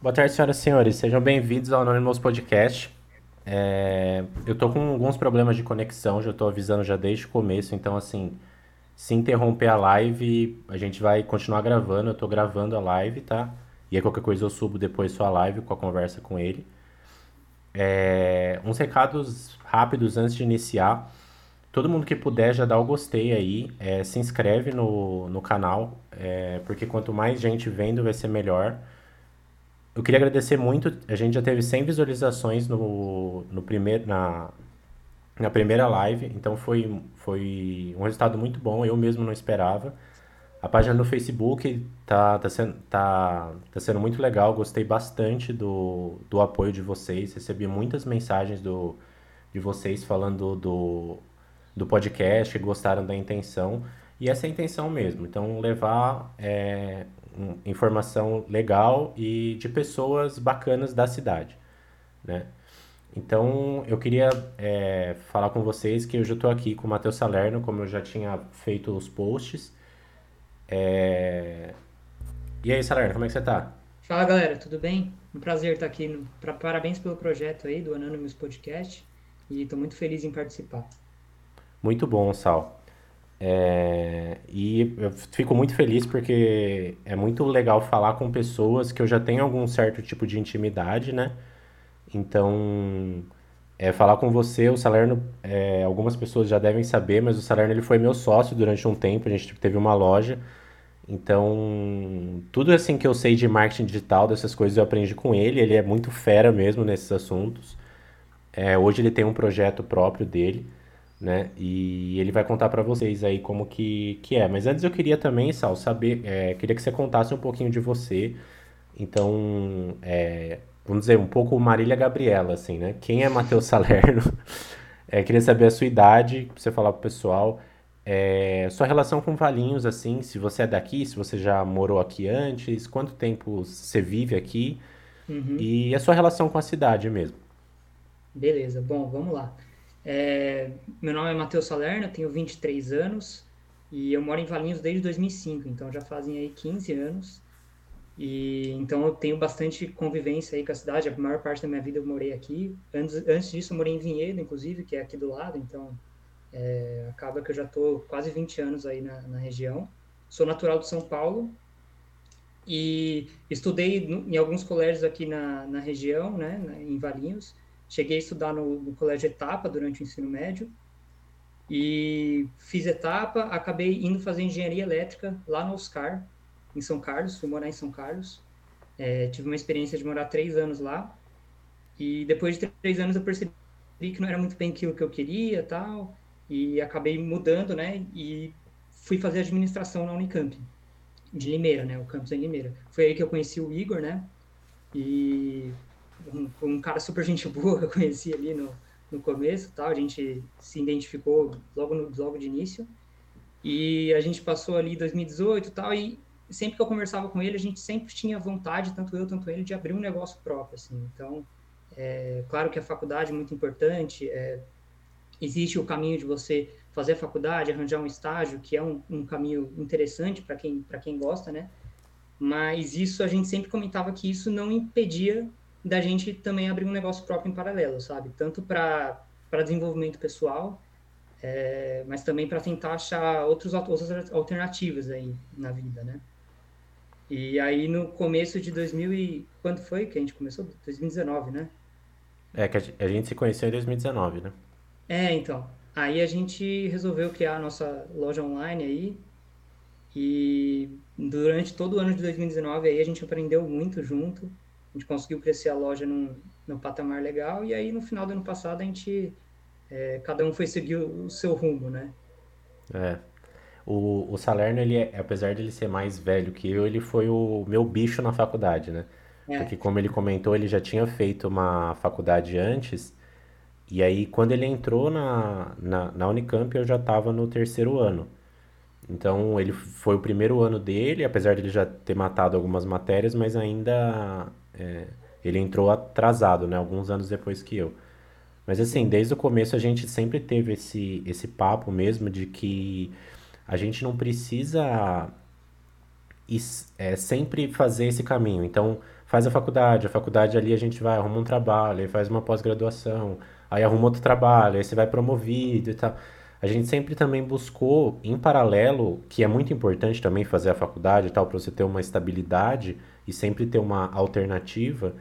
Boa tarde, senhoras e senhores. Sejam bem-vindos ao Anonymous Podcast. É, eu tô com alguns problemas de conexão, já tô avisando já desde o começo, então assim, se interromper a live, a gente vai continuar gravando, eu tô gravando a live, tá? E aí qualquer coisa eu subo depois sua live com a conversa com ele. É, uns recados rápidos antes de iniciar. Todo mundo que puder já dá o gostei aí, é, se inscreve no, no canal, é, porque quanto mais gente vendo vai ser melhor. Eu queria agradecer muito, a gente já teve 100 visualizações no, no primeiro, na, na primeira live, então foi, foi um resultado muito bom, eu mesmo não esperava. A página no Facebook tá, tá, sendo, tá, tá sendo muito legal, gostei bastante do, do apoio de vocês, recebi muitas mensagens do, de vocês falando do, do podcast, que gostaram da intenção, e essa é a intenção mesmo, então levar é, informação legal e de pessoas bacanas da cidade, né? Então, eu queria é, falar com vocês que eu já estou aqui com o Matheus Salerno, como eu já tinha feito os posts. É... E aí, Salerno, como é que você está? Fala, galera, tudo bem? Um prazer estar aqui. No... Pra... Parabéns pelo projeto aí do Anonymous Podcast e estou muito feliz em participar. Muito bom, Sal. É, e eu fico muito feliz porque é muito legal falar com pessoas que eu já tenho algum certo tipo de intimidade, né? Então, é, falar com você, o Salerno, é, algumas pessoas já devem saber, mas o Salerno ele foi meu sócio durante um tempo, a gente teve uma loja. Então, tudo assim que eu sei de marketing digital, dessas coisas, eu aprendi com ele. Ele é muito fera mesmo nesses assuntos. É, hoje ele tem um projeto próprio dele né? E ele vai contar para vocês aí como que, que é. Mas antes eu queria também, Sal, saber, é, queria que você contasse um pouquinho de você. Então, é, vamos dizer, um pouco Marília Gabriela, assim, né? Quem é Matheus Salerno? É, queria saber a sua idade, pra você falar pro pessoal. É, sua relação com Valinhos, assim, se você é daqui, se você já morou aqui antes, quanto tempo você vive aqui Uhum. e a sua relação com a cidade mesmo. Beleza, bom, vamos lá. É, meu nome é Matheus Salerno, tenho 23 anos e eu moro em Valinhos desde 2005, então já fazem aí 15 anos. E então eu tenho bastante convivência aí com a cidade, a maior parte da minha vida eu morei aqui. Antes, antes disso eu morei em Vinhedo, inclusive, que é aqui do lado, então é, acaba que eu já estou quase 20 anos aí na, na região. Sou natural de São Paulo e estudei em alguns colégios aqui na, na região, né, em Valinhos. Cheguei a estudar no, no colégio Etapa durante o ensino médio e fiz etapa, acabei indo fazer engenharia elétrica lá no Oscar, em São Carlos, fui morar em São Carlos. É, tive uma experiência de morar três anos lá e depois de três anos eu percebi que não era muito bem aquilo que eu queria tal e acabei mudando, né? E fui fazer administração na Unicamp de Limeira, né? O campus em Limeira. Foi aí que eu conheci o Igor, né? E um, um cara super gente boa que eu conheci ali no, no começo, tal. A gente se identificou logo no logo de início. E a gente passou ali 2018 tal, e sempre que eu conversava com ele, a gente sempre tinha vontade, tanto eu, tanto ele, de abrir um negócio próprio, assim. Então, é, claro que a faculdade é muito importante, é, existe o caminho de você fazer a faculdade, arranjar um estágio, que é um, um caminho interessante para quem, quem gosta, né? Mas isso a gente sempre comentava que isso não impedia da gente também abrir um negócio próprio em paralelo, sabe? Tanto para desenvolvimento pessoal, é, mas também para tentar achar outros, outras alternativas aí na vida, né? E aí no começo de 2000 e... Quando foi que a gente começou? 2019, né? É, que a gente se conheceu em 2019, né? É, então. Aí a gente resolveu criar a nossa loja online aí. E durante todo o ano de 2019 aí a gente aprendeu muito junto. A gente conseguiu crescer a loja num, num patamar legal. E aí no final do ano passado a gente... É, cada um foi seguir o seu rumo, né? É. O, o Salerno, ele é, apesar de ele ser mais velho que eu, ele foi o meu bicho na faculdade, né? É. Porque como ele comentou, ele já tinha feito uma faculdade antes, e aí quando ele entrou na, na, na Unicamp, eu já estava no terceiro ano. Então ele foi o primeiro ano dele, apesar de ele já ter matado algumas matérias, mas ainda é, ele entrou atrasado, né? Alguns anos depois que eu. Mas assim, desde o começo a gente sempre teve esse, esse papo mesmo de que a gente não precisa é, sempre fazer esse caminho. Então, faz a faculdade, a faculdade ali a gente vai, arruma um trabalho, aí faz uma pós-graduação, aí arruma outro trabalho, aí você vai promovido e tal. A gente sempre também buscou, em paralelo, que é muito importante também fazer a faculdade e tal, para você ter uma estabilidade e sempre ter uma alternativa,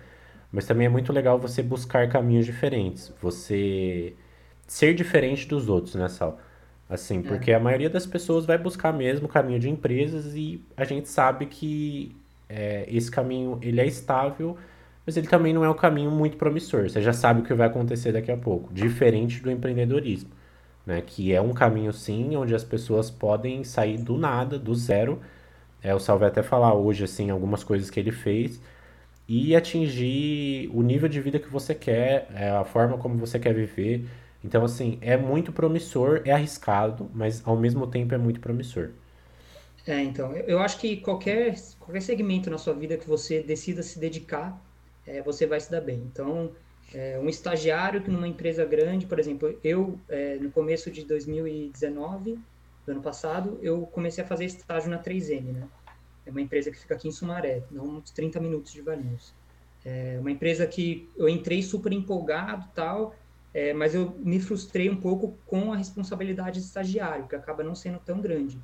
mas também é muito legal você buscar caminhos diferentes, você ser diferente dos outros, né, Sal? Assim, é. porque a maioria das pessoas vai buscar mesmo o caminho de empresas e a gente sabe que é, esse caminho ele é estável, mas ele também não é um caminho muito promissor. Você já sabe o que vai acontecer daqui a pouco, diferente do empreendedorismo, né? Que é um caminho sim, onde as pessoas podem sair do nada, do zero. É, o Sal vai até falar hoje assim algumas coisas que ele fez e atingir o nível de vida que você quer, é, a forma como você quer viver. Então, assim, é muito promissor, é arriscado, mas ao mesmo tempo é muito promissor. É, então, eu acho que qualquer, qualquer segmento na sua vida que você decida se dedicar, é, você vai se dar bem. Então, é, um estagiário que numa empresa grande, por exemplo, eu, é, no começo de 2019, do ano passado, eu comecei a fazer estágio na 3M, né? É uma empresa que fica aqui em Sumaré, não uns 30 minutos de Valinhos. É uma empresa que eu entrei super empolgado tal, é, mas eu me frustrei um pouco com a responsabilidade de estagiário, que acaba não sendo tão grande.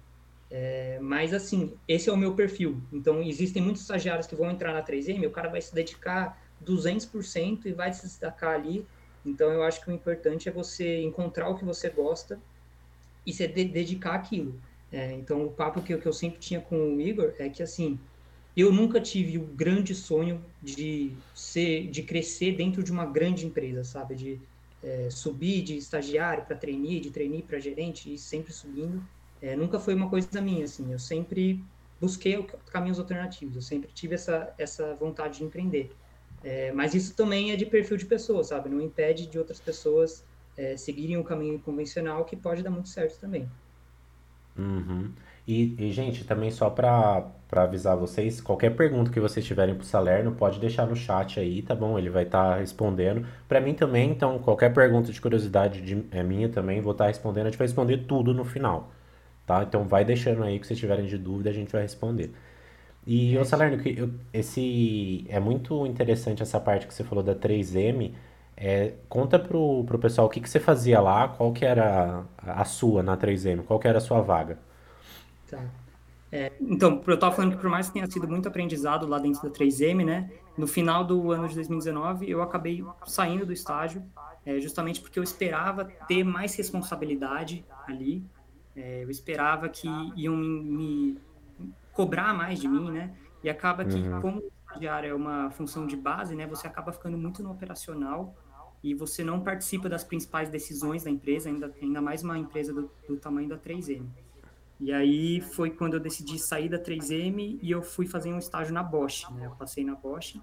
É, mas, assim, esse é o meu perfil. Então, existem muitos estagiários que vão entrar na 3M, o cara vai se dedicar 200% e vai se destacar ali. Então, eu acho que o importante é você encontrar o que você gosta e se dedicar àquilo. É, então, o papo que eu, que eu sempre tinha com o Igor é que, assim, eu nunca tive o grande sonho de ser, de crescer dentro de uma grande empresa, sabe? De é, subir de estagiário para trainee, de trainee para gerente, e sempre subindo, é, nunca foi uma coisa minha, assim, eu sempre busquei caminhos alternativos, eu sempre tive essa, essa vontade de empreender. É, mas isso também é de perfil de pessoa, sabe? Não impede de outras pessoas é, seguirem o caminho convencional, que pode dar muito certo também. Uhum. E, e, gente, também só para avisar vocês, qualquer pergunta que vocês tiverem pro Salerno, pode deixar no chat aí, tá bom? Ele vai estar tá respondendo. Para mim também, então, qualquer pergunta de curiosidade de, é minha também, vou estar tá respondendo. A gente vai responder tudo no final, tá? Então vai deixando aí que vocês tiverem de dúvida, a gente vai responder. E, ô Salerno, que eu, esse é muito interessante essa parte que você falou da 3M. É, conta pro, pro pessoal o que, que você fazia lá, qual que era a, a sua na 3M, qual que era a sua vaga. Tá. É, então, eu estava falando que por mais que tenha sido muito aprendizado lá dentro da 3M, né? No final do ano de 2019, eu acabei saindo do estágio, é, justamente porque eu esperava ter mais responsabilidade ali. É, eu esperava que iam me, me, cobrar mais de mim, né? E acaba que, uhum. como estagiário é uma função de base, né? Você acaba ficando muito no operacional e você não participa das principais decisões da empresa, ainda, ainda mais uma empresa do, do tamanho da 3M. E aí foi quando eu decidi sair da 3M e eu fui fazer um estágio na Bosch, né? Eu passei na Bosch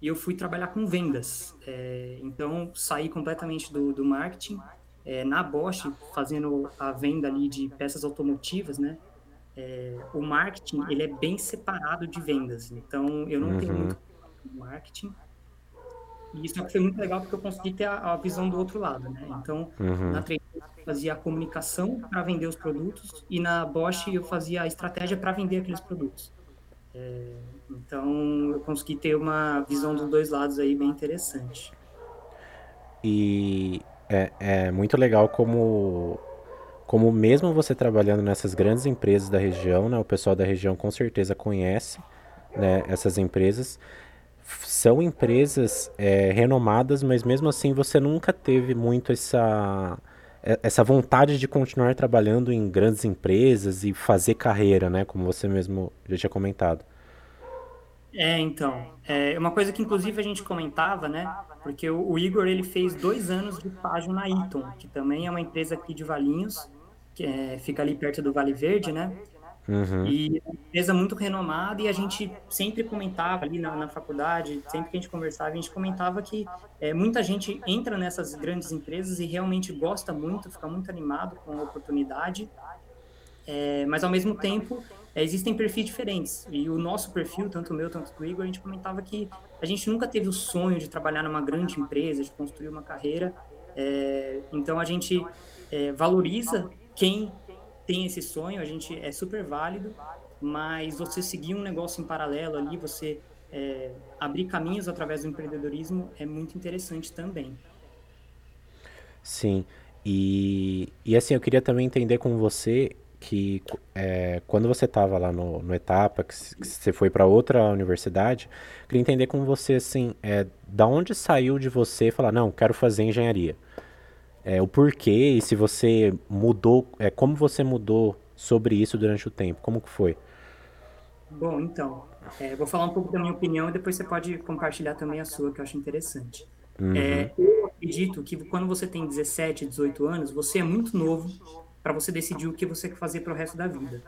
e eu fui trabalhar com vendas. É, então, saí completamente do, do marketing. É, na Bosch, fazendo a venda ali de peças automotivas, né? É, o marketing, ele é bem separado de vendas. Então, eu não uhum. tenho muito marketing. E isso foi muito legal porque eu consegui ter a, a visão do outro lado, né? Então, uhum. na 3 fazia a comunicação para vender os produtos e na Bosch eu fazia a estratégia para vender aqueles produtos. É, então eu consegui ter uma visão dos dois lados aí bem interessante. E é, é muito legal como como mesmo você trabalhando nessas grandes empresas da região, né, o pessoal da região com certeza conhece né, essas empresas, são empresas é, renomadas, mas mesmo assim você nunca teve muito essa é, essa vontade de continuar trabalhando em grandes empresas e fazer carreira, né? Como você mesmo já tinha comentado. É, então, é uma coisa que inclusive a gente comentava, né? Porque o, o Igor ele fez dois anos de estágio na Eaton, que também é uma empresa aqui de Valinhos, que é, fica ali perto do Vale Verde, né? Uhum. E uma empresa muito renomada e a gente sempre comentava ali na, na, faculdade, sempre que a gente conversava, a gente comentava que é, muita gente entra nessas grandes empresas e realmente gosta muito, fica muito animado com a oportunidade, é, mas ao mesmo tempo é, existem perfis diferentes. E o nosso perfil, tanto o meu, tanto do Igor, a gente comentava que a gente nunca teve o sonho de trabalhar numa grande empresa, de construir uma carreira. É, então a gente é, valoriza quem tem esse sonho, a gente é super válido, mas você seguir um negócio em paralelo ali, você é, abrir caminhos através do empreendedorismo é muito interessante também. Sim, e, e assim, eu queria também entender com você que é, quando você estava lá no, no Etapa, que, que você foi para outra universidade, queria entender com você, assim, é, da onde saiu de você falar, não, quero fazer engenharia? É, o porquê e se você mudou, é, como você mudou sobre isso durante o tempo, como que foi? Bom, então, é, vou falar um pouco da minha opinião e depois você pode compartilhar também a sua, que eu acho interessante. Uhum. É, eu acredito que quando você tem 17, 18 anos, você é muito novo para você decidir o que você quer fazer para o resto da vida.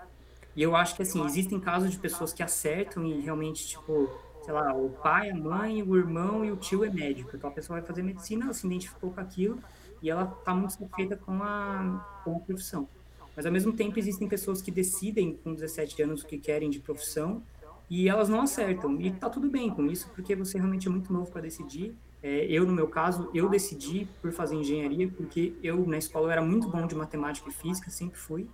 E eu acho que, assim, existem casos de pessoas que acertam e realmente, tipo, sei lá, o pai, a mãe, o irmão e o tio é médico. Então a pessoa vai fazer medicina, ela se identificou com aquilo e ela está muito satisfeita com a, com a profissão. Mas ao mesmo tempo existem pessoas que decidem com 17 anos o que querem de profissão e elas não acertam. E tá tudo bem com isso, porque você realmente é muito novo para decidir. É, eu, no meu caso, eu decidi por fazer engenharia, porque eu, na escola, eu era muito bom de matemática e física, sempre fui.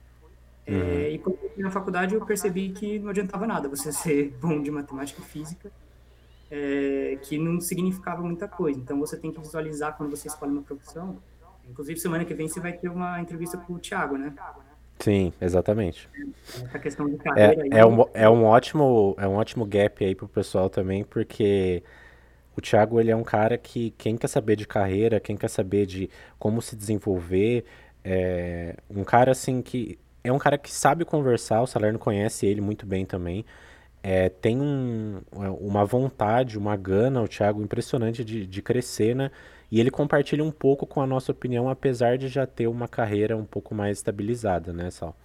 É, uhum. E quando eu fui na faculdade, eu percebi que não adiantava nada você ser bom de matemática e física, é, que não significava muita coisa. Então, você tem que visualizar quando você escolhe uma profissão. Inclusive, semana que vem você vai ter uma entrevista com o Thiago, né? Sim, exatamente. Essa questão de carreira. É, é, um, é, um ótimo, é um ótimo gap aí pro pessoal também, porque o Thiago ele é um cara que quem quer saber de carreira, quem quer saber de como se desenvolver, é um cara assim que é um cara que sabe conversar, o Salerno conhece ele muito bem também. É, tem um, uma vontade, uma gana, o Thiago, impressionante de, de crescer, né? E ele compartilha um pouco com a nossa opinião, apesar de já ter uma carreira um pouco mais estabilizada, né, Sal?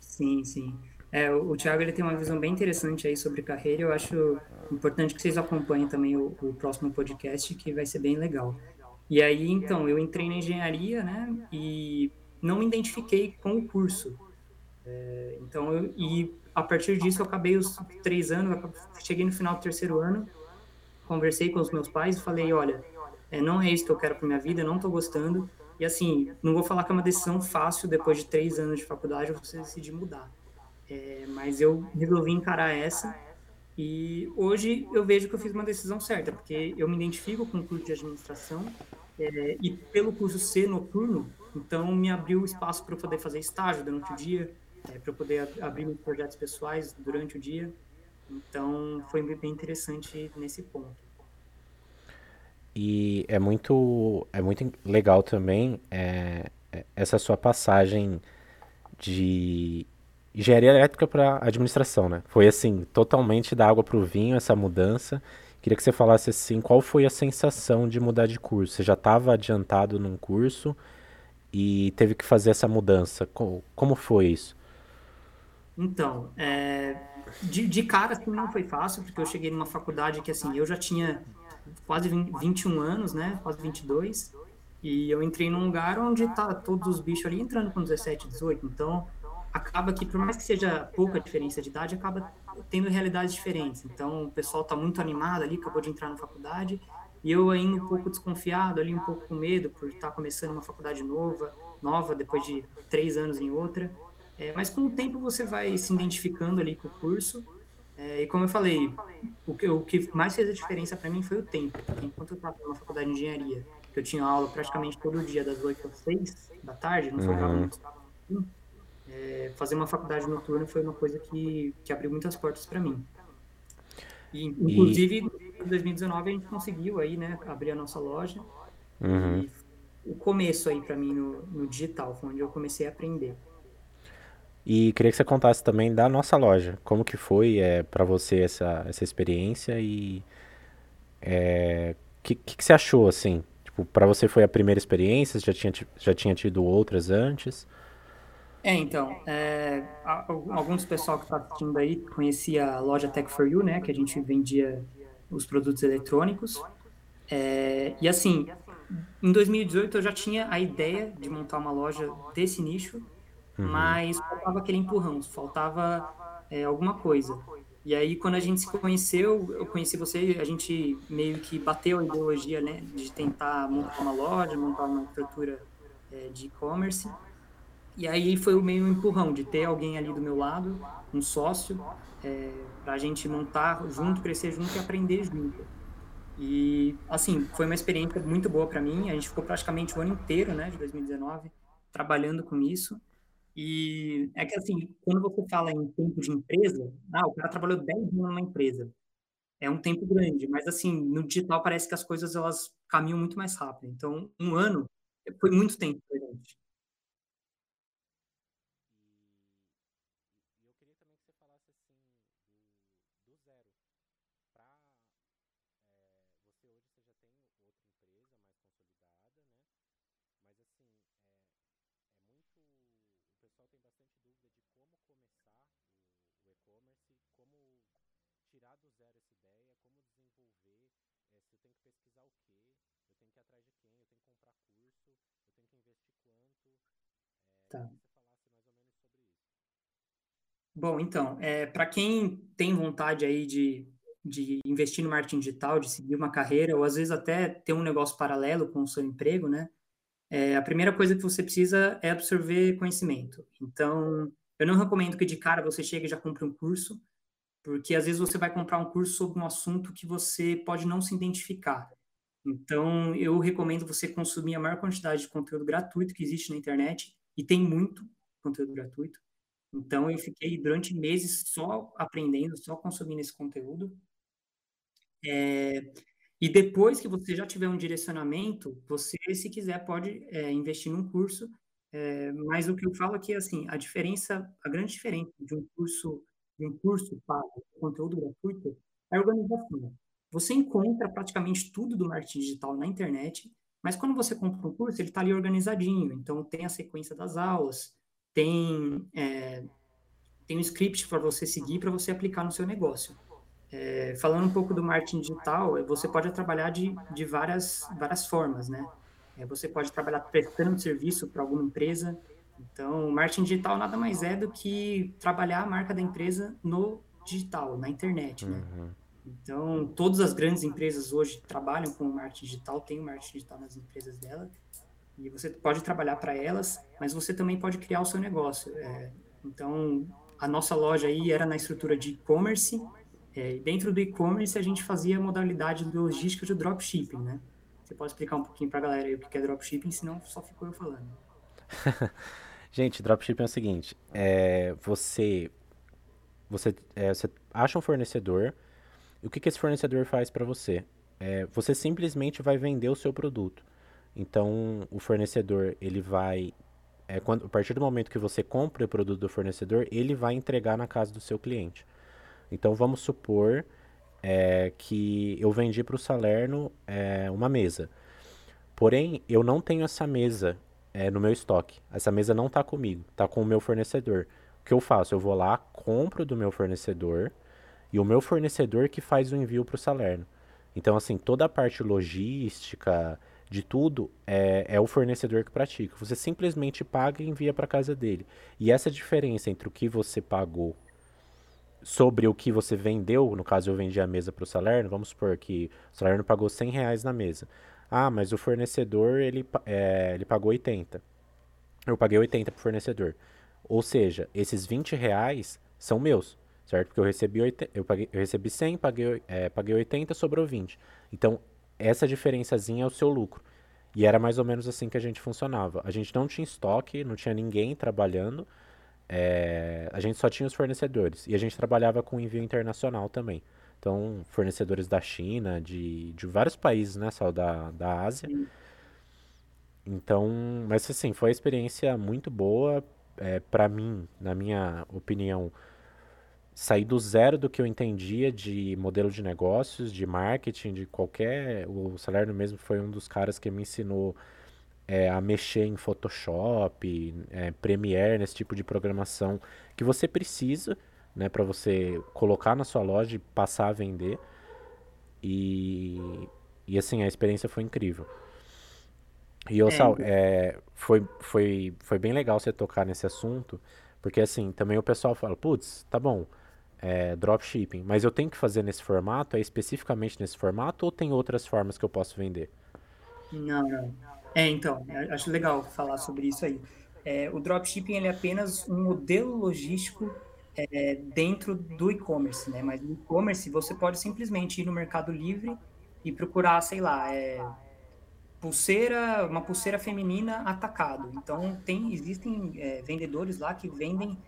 Sim, sim. É, o, Thiago ele tem uma visão bem interessante aí sobre carreira. Eu acho importante que vocês acompanhem também o, o próximo podcast, que vai ser bem legal. E aí, então, eu entrei na engenharia, né? E não me identifiquei com o curso. É, então, eu, e a partir disso, eu acabei os três anos, cheguei no final do terceiro ano, conversei com os meus pais e falei: olha, é, não é isso que eu quero para minha vida, não estou gostando. E assim, não vou falar que é uma decisão fácil depois de três anos de faculdade você decidir mudar. É, mas eu resolvi encarar essa e hoje eu vejo que eu fiz uma decisão certa, porque eu me identifico com o curso de administração é, e pelo curso ser noturno, então me abriu espaço para eu poder fazer estágio durante o dia, é, para eu poder abrir meus projetos pessoais durante o dia. Então foi bem interessante nesse ponto. E é muito, é muito legal também é, é essa sua passagem de engenharia elétrica para administração, né? Foi assim, totalmente da água para o vinho essa mudança. Queria que você falasse assim, qual foi a sensação de mudar de curso? Você já estava adiantado num curso e teve que fazer essa mudança. Como foi isso? Então, é, de, de cara assim, não foi fácil, porque eu cheguei numa faculdade que assim, eu já tinha quase 20, 21 anos, né? Quase 22. E eu entrei num lugar onde tá todos os bichos ali entrando com 17, 18. Então, acaba que, por mais que seja pouca diferença de idade, acaba tendo realidades diferentes. Então, o pessoal tá muito animado ali, acabou de entrar na faculdade. E eu ainda um pouco desconfiado, ali um pouco com medo por estar tá começando uma faculdade nova, nova depois de três anos em outra. É, mas com o tempo você vai se identificando ali com o curso é, e como eu falei, o que, o que mais fez a diferença para mim foi o tempo. Enquanto eu estava na faculdade de engenharia, que eu tinha aula praticamente todo dia, das 8 às 6 da tarde, não faltava uhum. muito. É, fazer uma faculdade noturna foi uma coisa que, que abriu muitas portas para mim. E, inclusive, e... em 2019 a gente conseguiu aí, né, abrir a nossa loja. Uhum. o começo aí para mim no, no digital, foi onde eu comecei a aprender. E queria que você contasse também da nossa loja. Como que foi é, para você essa, essa experiência e o é, que, que, você achou, assim? Tipo, para você foi a primeira experiência? Já tinha, já tinha tido outras antes? É, então, é, alguns pessoal que está assistindo aí conhecia a loja Tech for You, né? Que a gente vendia os produtos eletrônicos. É, e assim, em 2018 eu já tinha a ideia de montar uma loja desse nicho, Uhum. Mas faltava aquele empurrão, faltava é, alguma coisa. E aí, quando a gente se conheceu, eu conheci você, a gente meio que bateu a ideologia, né, de tentar montar uma loja, montar uma estrutura é, de e-commerce. E aí foi o meio empurrão de ter alguém ali do meu lado, um sócio, é, para a gente montar junto, crescer junto e aprender junto. E, assim, foi uma experiência muito boa para mim. A gente ficou praticamente o ano inteiro, né, de 2019, trabalhando com isso. E é que, assim, quando você fala em tempo de empresa, ah, o cara trabalhou 10 anos numa empresa. É um tempo grande, mas, assim, no digital parece que as coisas elas caminham muito mais rápido. Então, um ano foi muito tempo pra gente. E, e eu queria também que você falasse assim do, do zero para você hoje você já tem outra empresa mais consolidada, né? Mas assim, é, é muito. O pessoal tem bastante dúvida de como começar o, o e-commerce, como tirar do zero essa ideia, como desenvolver, é, se eu tenho que pesquisar o quê, eu tenho que ir atrás de quem, eu tenho que comprar curso, eu tenho que investir quanto. É, Tá. que você falasse mais ou menos sobre isso. Bom, então, é, para quem tem vontade aí de, de investir no marketing digital, de seguir uma carreira, ou às vezes até ter um negócio paralelo com o seu emprego, né? É, a primeira coisa que você precisa é absorver conhecimento. Então, eu não recomendo que de cara você chegue e já compre um curso, porque às vezes você vai comprar um curso sobre um assunto que você pode não se identificar. Então, eu recomendo você consumir a maior quantidade de conteúdo gratuito que existe na internet, e tem muito conteúdo gratuito. Então, eu fiquei durante meses só aprendendo, só consumindo esse conteúdo. E depois que você já tiver um direcionamento, você, se quiser, pode é, investir num curso. É, mas o que eu falo aqui é assim, a diferença, a grande diferença de um curso, de um curso pago, conteúdo gratuito, é a organização. Você encontra praticamente tudo do marketing digital na internet, mas quando você compra um curso, ele está ali organizadinho. Então, tem a sequência das aulas, tem, é, tem um script para você seguir, para você aplicar no seu negócio. É, falando um pouco do marketing digital, é, você pode trabalhar de, de várias, várias formas, né? É, você pode trabalhar prestando serviço para alguma empresa. Então, marketing digital nada mais é do que trabalhar a marca da empresa no digital, na internet, né? Uhum. Então, todas as grandes empresas hoje trabalham com marketing digital, tem o marketing digital nas empresas dela, e você pode trabalhar para elas, mas você também pode criar o seu negócio. É, então, a nossa loja aí era na estrutura de e-commerce, é, dentro do e-commerce, a gente fazia a modalidade de logística de dropshipping, né? Você pode explicar um pouquinho para a galera aí o que é dropshipping, senão só ficou eu falando. Gente, dropshipping é o seguinte: é, você, você, é, você acha um fornecedor, e o que, que esse fornecedor faz para você? É, você simplesmente vai vender o seu produto. Então, o fornecedor, ele vai, é, quando, a partir do momento que você compra o produto do fornecedor, ele vai entregar na casa do seu cliente. Então, vamos supor é, que eu vendi para o Salerno é, uma mesa. Porém, eu não tenho essa mesa é, no meu estoque. Essa mesa não está comigo, está com o meu fornecedor. O que eu faço? Eu vou lá, compro do meu fornecedor e o meu fornecedor que faz o envio para o Salerno. Então, assim, toda a parte logística de tudo é, é o fornecedor que pratica. Você simplesmente paga e envia para casa dele. E essa diferença entre o que você pagou sobre o que você vendeu, no caso eu vendi a mesa para o Salerno, vamos supor que o Salerno pagou 100 reais na mesa. Ah, mas o fornecedor ele, é, ele pagou 80. Eu paguei 80 para o fornecedor. Ou seja, esses 20 reais são meus, certo? Porque eu recebi, 80, eu paguei, eu recebi 100, paguei, é, paguei 80, sobrou 20. Então, essa diferençazinha é o seu lucro. E era mais ou menos assim que a gente funcionava. A gente não tinha estoque, não tinha ninguém trabalhando, é, a gente só tinha os fornecedores. E a gente trabalhava com envio internacional também. Então, fornecedores da China, de, de vários países, né, só da, da Ásia. Então, mas assim, foi uma experiência muito boa. É, para mim, na minha opinião, sair do zero do que eu entendia de modelo de negócios, de marketing, de qualquer. O Salerno mesmo foi um dos caras que me ensinou é, a mexer em Photoshop, é, Premiere, nesse tipo de programação que você precisa, né, para você colocar na sua loja e passar a vender. E, e assim, a experiência foi incrível. E eu, É, Sal, é, foi, foi, foi bem legal você tocar nesse assunto, porque assim, também o pessoal fala, putz, tá bom, é, dropshipping, mas eu tenho que fazer nesse formato, é especificamente nesse formato, ou tem outras formas que eu posso vender? não, não. É, então, eu acho legal falar sobre isso aí. é, o dropshipping ele é apenas um modelo logístico é, dentro do e-commerce, né? Mas no e-commerce você pode simplesmente ir no Mercado Livre e procurar, sei lá, é, pulseira, uma pulseira feminina atacado. Então tem, existem é, vendedores lá que vendem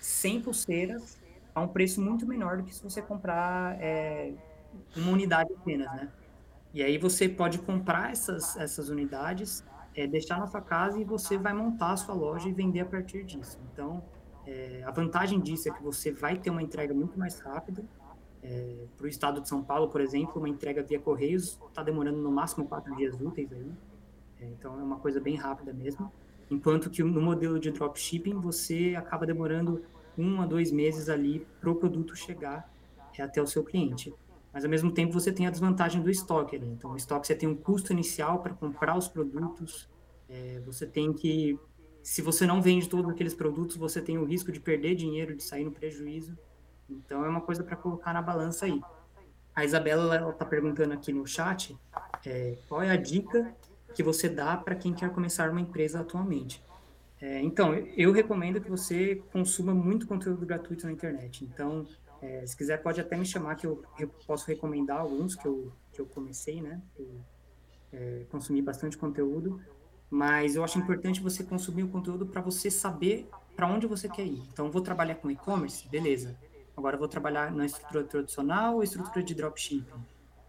100 pulseiras a um preço muito menor do que se você comprar é, uma unidade apenas, né? E aí você pode comprar essas, essas unidades, é, deixar na sua casa e você vai montar a sua loja e vender a partir disso. Então, é, a vantagem disso é que você vai ter uma entrega muito mais rápida. É, para o estado de São Paulo, por exemplo, uma entrega via Correios está demorando no máximo quatro dias úteis aí. É, então é uma coisa bem rápida mesmo. Enquanto que no modelo de dropshipping você acaba demorando um a dois meses ali para o produto chegar é, até o seu cliente. Mas ao mesmo tempo você tem a desvantagem do estoque ali. Então o estoque você tem um custo inicial para comprar os produtos, é, você tem que se você não vende todos aqueles produtos, você tem o risco de perder dinheiro, de sair no prejuízo. Então é uma coisa para colocar na balança aí. A Isabela está perguntando aqui no chat é, qual é a dica que você dá para quem quer começar uma empresa atualmente. É, então, eu recomendo que você consuma muito conteúdo gratuito na internet. Então, é, se quiser, pode até me chamar que eu, eu, posso recomendar alguns que eu, que eu comecei, né? Eu, é, consumi bastante conteúdo. Mas eu acho importante você consumir o conteúdo para você saber para onde você quer ir. Então, vou trabalhar com e-commerce? Beleza. Agora, vou trabalhar na estrutura tradicional ou estrutura de dropshipping?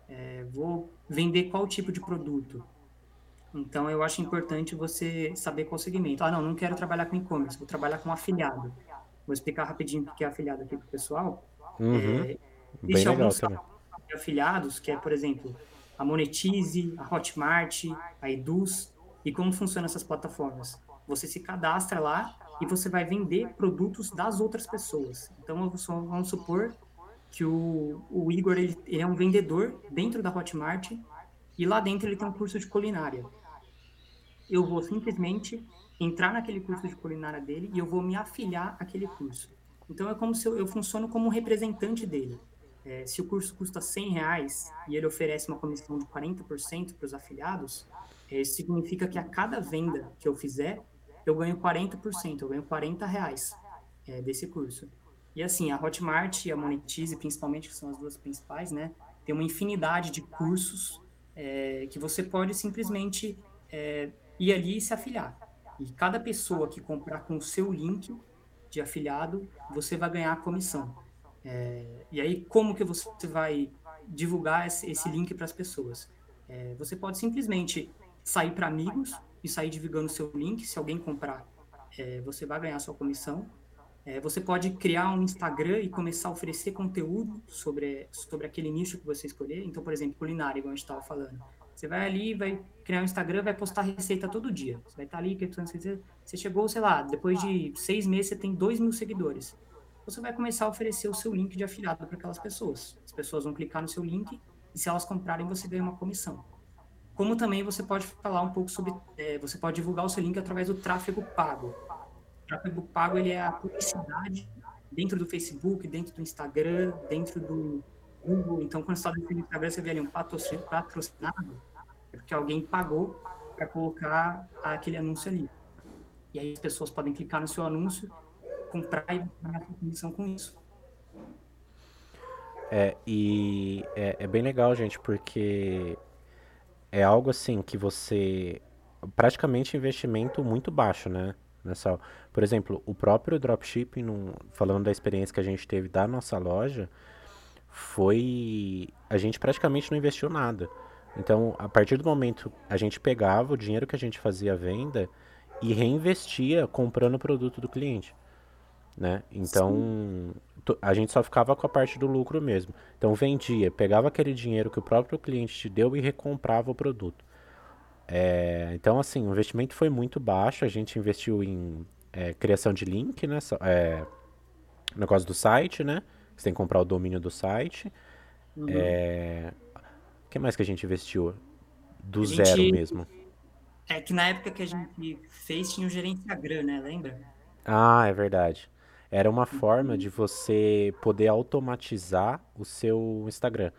É, vou vender qual tipo de produto? Então, eu acho importante você saber qual segmento. Ah, não, não quero trabalhar com e-commerce, vou trabalhar com afiliado. Vou explicar rapidinho o que é afiliado aqui para o pessoal. Uhum. É, Bem legal também. afiliados, que é, por exemplo, a Monetize, a Hotmart, a Eduz, e como funcionam essas plataformas? Você se cadastra lá e você vai vender produtos das outras pessoas. Então, vamos supor que o, o Igor ele, ele é um vendedor dentro da Hotmart e lá dentro ele tem um curso de culinária. Eu vou simplesmente entrar naquele curso de culinária dele e eu vou me afiliar àquele curso. Então é como se eu, eu funciono como um representante dele. É, se o curso custa 100 reais e ele oferece uma comissão de 40% para os afiliados, isso significa que a cada venda que eu fizer, eu ganho 40%, eu ganho 40 reais é, desse curso. E assim, a Hotmart e a Monetize, principalmente, que são as duas principais, né? Tem uma infinidade de cursos é, que você pode simplesmente é, ir ali e se afiliar. E cada pessoa que comprar com o seu link de afiliado, você vai ganhar a comissão. É, e aí, como que você vai divulgar esse, esse link para as pessoas? É, você pode simplesmente sair para amigos e sair divulgando seu link. Se alguém comprar, é, você vai ganhar sua comissão. É, você pode criar um Instagram e começar a oferecer conteúdo sobre, sobre aquele nicho que você escolher. Então, por exemplo, culinária, igual a gente estava falando. Você vai ali, vai criar um Instagram, vai postar receita todo dia. Você vai estar tá ali, você chegou, sei lá, depois de seis meses você tem dois mil seguidores. Você vai começar a oferecer o seu link de afiliado para aquelas pessoas. As pessoas vão clicar no seu link e se elas comprarem, você ganha uma comissão. Como também você pode falar um pouco sobre, é, você pode divulgar o seu link através do tráfego pago. O tráfego pago ele é a publicidade dentro do Facebook, dentro do Instagram, dentro do Google. Então, quando você está do Instagram, você vê ali um patrocinado, é porque alguém pagou para colocar aquele anúncio ali. E aí as pessoas podem clicar no seu anúncio, comprar e ganhar comissão com isso. É, e é, é bem legal, gente, porque é algo assim que você praticamente investimento muito baixo, né? Nessa, por exemplo, o próprio dropshipping, num, falando da experiência que a gente teve da nossa loja, foi a gente praticamente não investiu nada. Então, a partir do momento a gente pegava o dinheiro que a gente fazia a venda e reinvestia comprando o produto do cliente, né? Então, a gente só ficava com a parte do lucro mesmo. Então vendia, pegava aquele dinheiro que o próprio cliente te deu e recomprava o produto. É, então assim, o investimento foi muito baixo. A gente investiu em é, criação de link, né? É, negócio do site, né? Você tem que comprar o domínio do site. Uhum. É, o que mais que a gente investiu? Do gente, zero mesmo. É que na época que a gente fez tinha o gerente Instagram, né? Lembra? Ah, é verdade. Era uma forma de você poder automatizar o seu Instagram.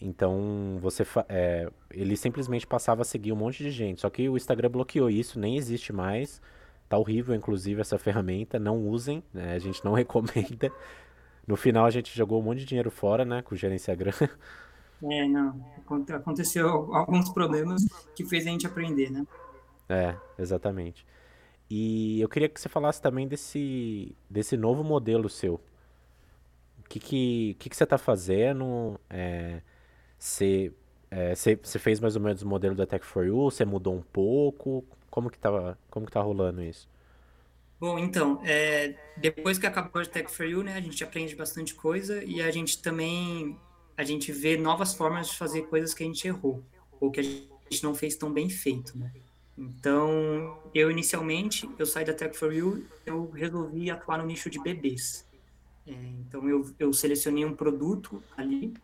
Então, você é, ele simplesmente passava a seguir um monte de gente. Só que o Instagram bloqueou isso, nem existe mais. Tá horrível, inclusive, essa ferramenta. Não usem, né? A gente não recomenda. No final a gente jogou um monte de dinheiro fora, né? Com o Gerenciagram. É, não. Aconteceu alguns problemas que fez a gente aprender, né? É, exatamente. E eu queria que você falasse também desse, desse novo modelo seu. O que, que, que, que você está fazendo? É, você, é, você, você fez mais ou menos o modelo da Tech for You? Você mudou um pouco? Como que tá, como que tá rolando isso? Bom, então, é, depois que acabou a Tech for You, né, a gente aprende bastante coisa e a gente também a gente vê novas formas de fazer coisas que a gente errou ou que a gente não fez tão bem feito, né? Então, eu inicialmente, eu saí da Tech for You, eu resolvi atuar no nicho de bebês. É, então, eu, eu selecionei um produto ali,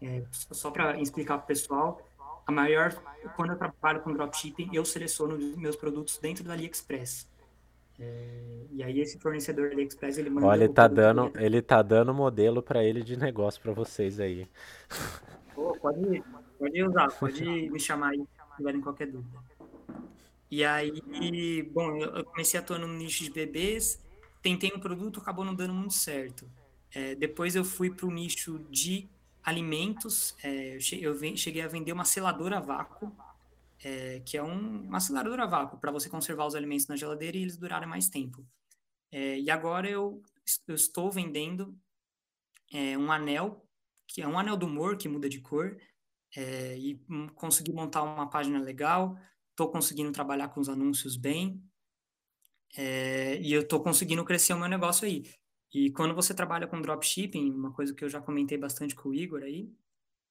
é, só para explicar para o pessoal, a maior, quando eu trabalho com dropshipping, eu seleciono meus produtos dentro do AliExpress. É, e aí esse fornecedor AliExpress ele manda. Olha, ele tá dando, dele. ele tá dando modelo para ele de negócio para vocês aí. Oh, pode, pode usar, pode me chamar aí se tiverem qualquer dúvida. E aí, bom, eu comecei atuando no nicho de bebês, tentei um produto, acabou não dando muito certo. É, depois eu fui para o nicho de alimentos, é, eu cheguei a vender uma seladora a vácuo, é, que é um, uma aceleradora a vácuo para você conservar os alimentos na geladeira e eles durarem mais tempo. É, e agora eu, eu, estou vendendo é, um anel, que é um anel do humor que muda de cor, é, e consegui montar uma página legal, estou conseguindo trabalhar com os anúncios bem, é, e eu estou conseguindo crescer o meu negócio aí. E quando você trabalha com dropshipping, uma coisa que eu já comentei bastante com o Igor aí,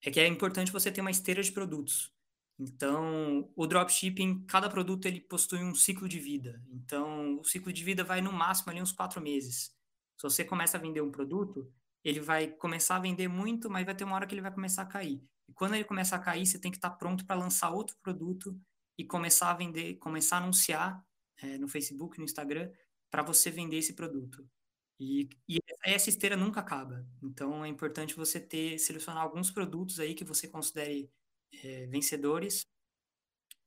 é que é importante você ter uma esteira de produtos. Então, o dropshipping, cada produto ele possui um ciclo de vida. Então, o ciclo de vida vai no máximo ali uns quatro meses. Se você começa a vender um produto, ele vai começar a vender muito, mas vai ter uma hora que ele vai começar a cair. E quando ele começar a cair, você tem que estar pronto para lançar outro produto e começar a vender, começar a anunciar é, no Facebook, no Instagram, para você vender esse produto. E, e, essa esteira nunca acaba. Então, é importante você ter, selecionar alguns produtos aí que você considere é, vencedores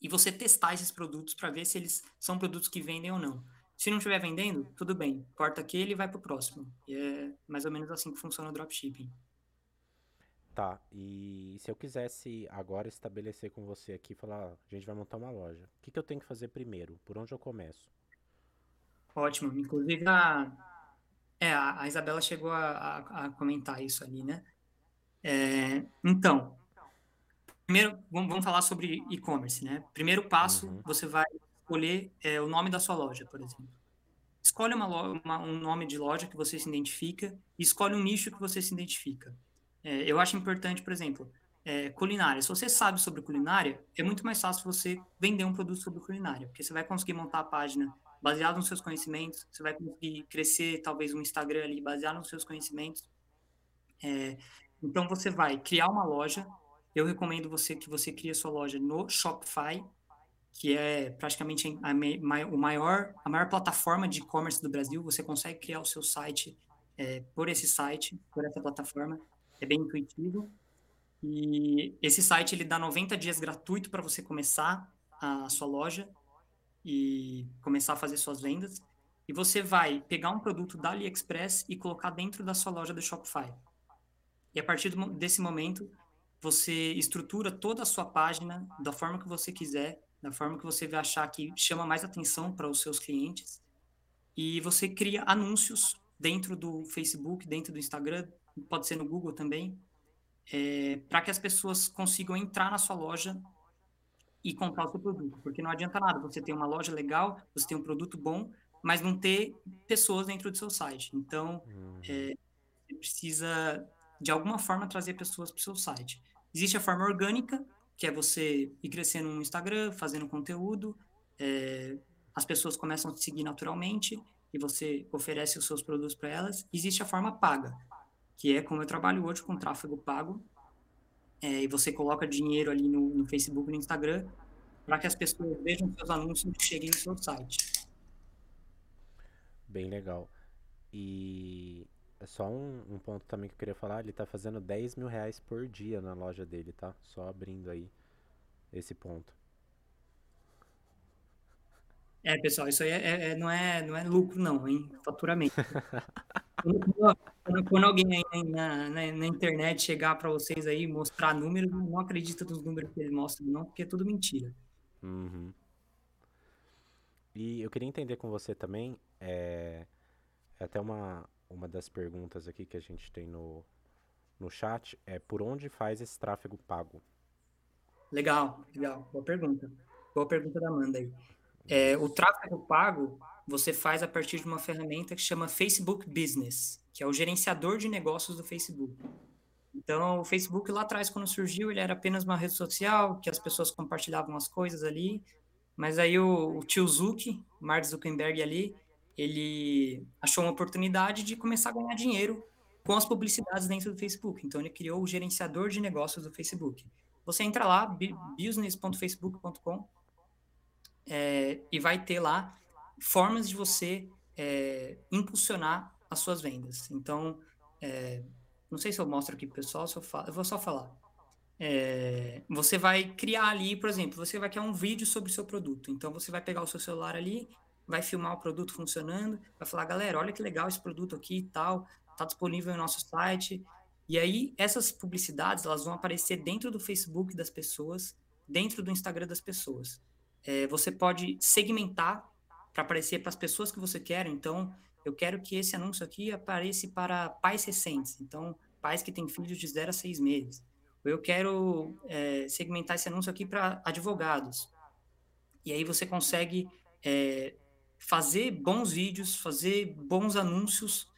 e você testar esses produtos para ver se eles são produtos que vendem ou não. Se não estiver vendendo, tudo bem, corta aquele e vai para o próximo. E é mais ou menos assim que funciona o dropshipping. Tá, e se eu quisesse agora estabelecer com você aqui, falar, a gente vai montar uma loja, o que, que eu tenho que fazer primeiro? Por onde eu começo? Ótimo, inclusive a, é, a Isabela chegou a, a, a comentar isso ali, né? É, então, primeiro, vamos, vamos falar sobre e-commerce, né? Primeiro passo, uhum. você vai escolher é, o nome da sua loja, por exemplo. Escolhe uma, uma, um nome de loja que você se identifica e escolhe um nicho que você se identifica. É, eu acho importante, por exemplo, é, culinária. Se você sabe sobre culinária, é muito mais fácil você vender um produto sobre culinária, porque você vai conseguir montar a página baseado nos seus conhecimentos, você vai conseguir crescer talvez um Instagram ali baseado nos seus conhecimentos. É, então você vai criar uma loja eu recomendo você que você crie a sua loja no Shopify, que é praticamente a, o maior, a maior plataforma de e-commerce do Brasil. Você consegue criar o seu site é, por esse site, por essa plataforma. É bem intuitivo. E esse site ele dá 90 dias gratuito para você começar a sua loja e começar a fazer suas vendas. E você vai pegar um produto da AliExpress e colocar dentro da sua loja do Shopify. E a partir desse momento, você estrutura toda a sua página da forma que você quiser, da forma que você vai achar que chama mais atenção para os seus clientes. E você cria anúncios dentro do Facebook, dentro do Instagram, pode ser no Google também, é, para que as pessoas consigam entrar na sua loja e comprar o seu produto. Porque não adianta nada você ter uma loja legal, você ter um produto bom, mas não ter pessoas dentro do seu site. Então, uhum. é, você precisa de alguma forma trazer pessoas para o seu site. Existe a forma orgânica, que é você ir crescendo no Instagram, fazendo conteúdo, é, as pessoas começam a te seguir naturalmente e você oferece os seus produtos para elas. Existe a forma paga, que é como eu trabalho hoje com tráfego pago, é, e você coloca dinheiro ali no, no Facebook no Instagram para que as pessoas vejam seus anúncios e cheguem no seu site. Bem legal. E é só um, um, ponto também que eu queria falar, ele tá fazendo 10 mil reais por dia na loja dele, tá? Só abrindo aí esse ponto. É, pessoal, isso aí é, é, é, não, é, não é lucro, não, hein? Faturamento. quando, quando, quando, alguém aí na, na, na internet chegar para vocês aí mostrar números, não acredita nos números que eles mostram, não, porque é tudo mentira. Uhum. E eu queria entender com você também, é, é até uma, uma das perguntas aqui que a gente tem no, no chat, é por onde faz esse tráfego pago? Legal, legal. Boa pergunta. Boa pergunta da Amanda aí. É, o tráfego pago você faz a partir de uma ferramenta que chama Facebook Business, que é o gerenciador de negócios do Facebook. Então, o Facebook lá atrás, quando surgiu, ele era apenas uma rede social, que as pessoas compartilhavam as coisas ali, mas aí o, o tio Zuck, Mark Zuckerberg ali, ele achou uma oportunidade de começar a ganhar dinheiro com as publicidades dentro do Facebook. Então, ele criou o gerenciador de negócios do Facebook. Você entra lá, business.facebook.com, é, e vai ter lá formas de você é, impulsionar as suas vendas. Então, é, não sei se eu mostro aqui pro pessoal, se eu, falo, eu vou só falar. É, você vai criar ali, por exemplo, você vai criar um vídeo sobre o seu produto. Então, você vai pegar o seu celular ali, vai filmar o produto funcionando, vai falar, galera, olha que legal esse produto aqui e tal, está disponível no nosso site, e aí, essas publicidades, elas vão aparecer dentro do Facebook das pessoas, dentro do Instagram das pessoas. É, você pode segmentar para aparecer para as pessoas que você quer. Então, eu quero que esse anúncio aqui apareça para pais recentes. Então, pais que têm filhos de 0 a 6 meses. Eu quero é, segmentar esse anúncio aqui para advogados. E aí você consegue é, fazer bons vídeos, fazer bons anúncios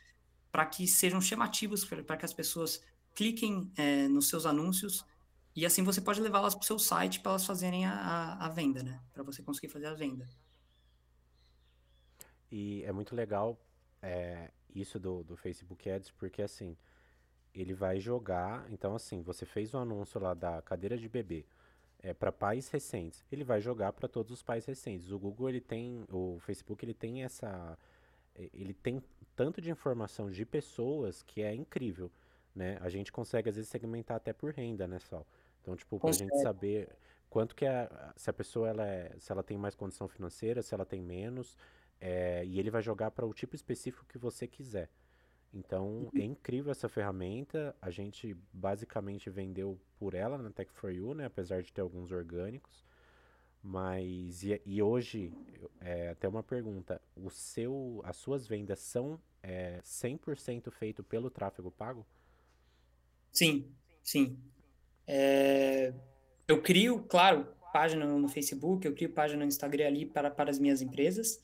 para que sejam chamativos, para que as pessoas cliquem é, nos seus anúncios e assim você pode levá-las para o seu site para elas fazerem a, a, a venda, né? Para você conseguir fazer a venda. E é muito legal é, isso do, do Facebook Ads, porque assim, ele vai jogar. Então, assim, você fez um anúncio lá da cadeira de bebê é, para pais recentes. Ele vai jogar para todos os pais recentes. O Google, ele tem. O Facebook, ele tem essa ele tem tanto de informação de pessoas que é incrível, né? A gente consegue às vezes segmentar até por renda, né, Sal? Então, tipo, pra gente saber quanto que é, se a pessoa ela é, se ela tem mais condição financeira, se ela tem menos, é, e ele vai jogar para o tipo específico que você quiser. Então, uhum. é incrível essa ferramenta. A gente basicamente vendeu por ela na Tech for You, né? Apesar de ter alguns orgânicos. Mas e, e hoje, é, até uma pergunta, o seu, as suas vendas são é, 100% feito pelo tráfego pago? Sim, sim. É, eu crio, claro, página no Facebook, eu crio página no Instagram ali para, para as minhas empresas,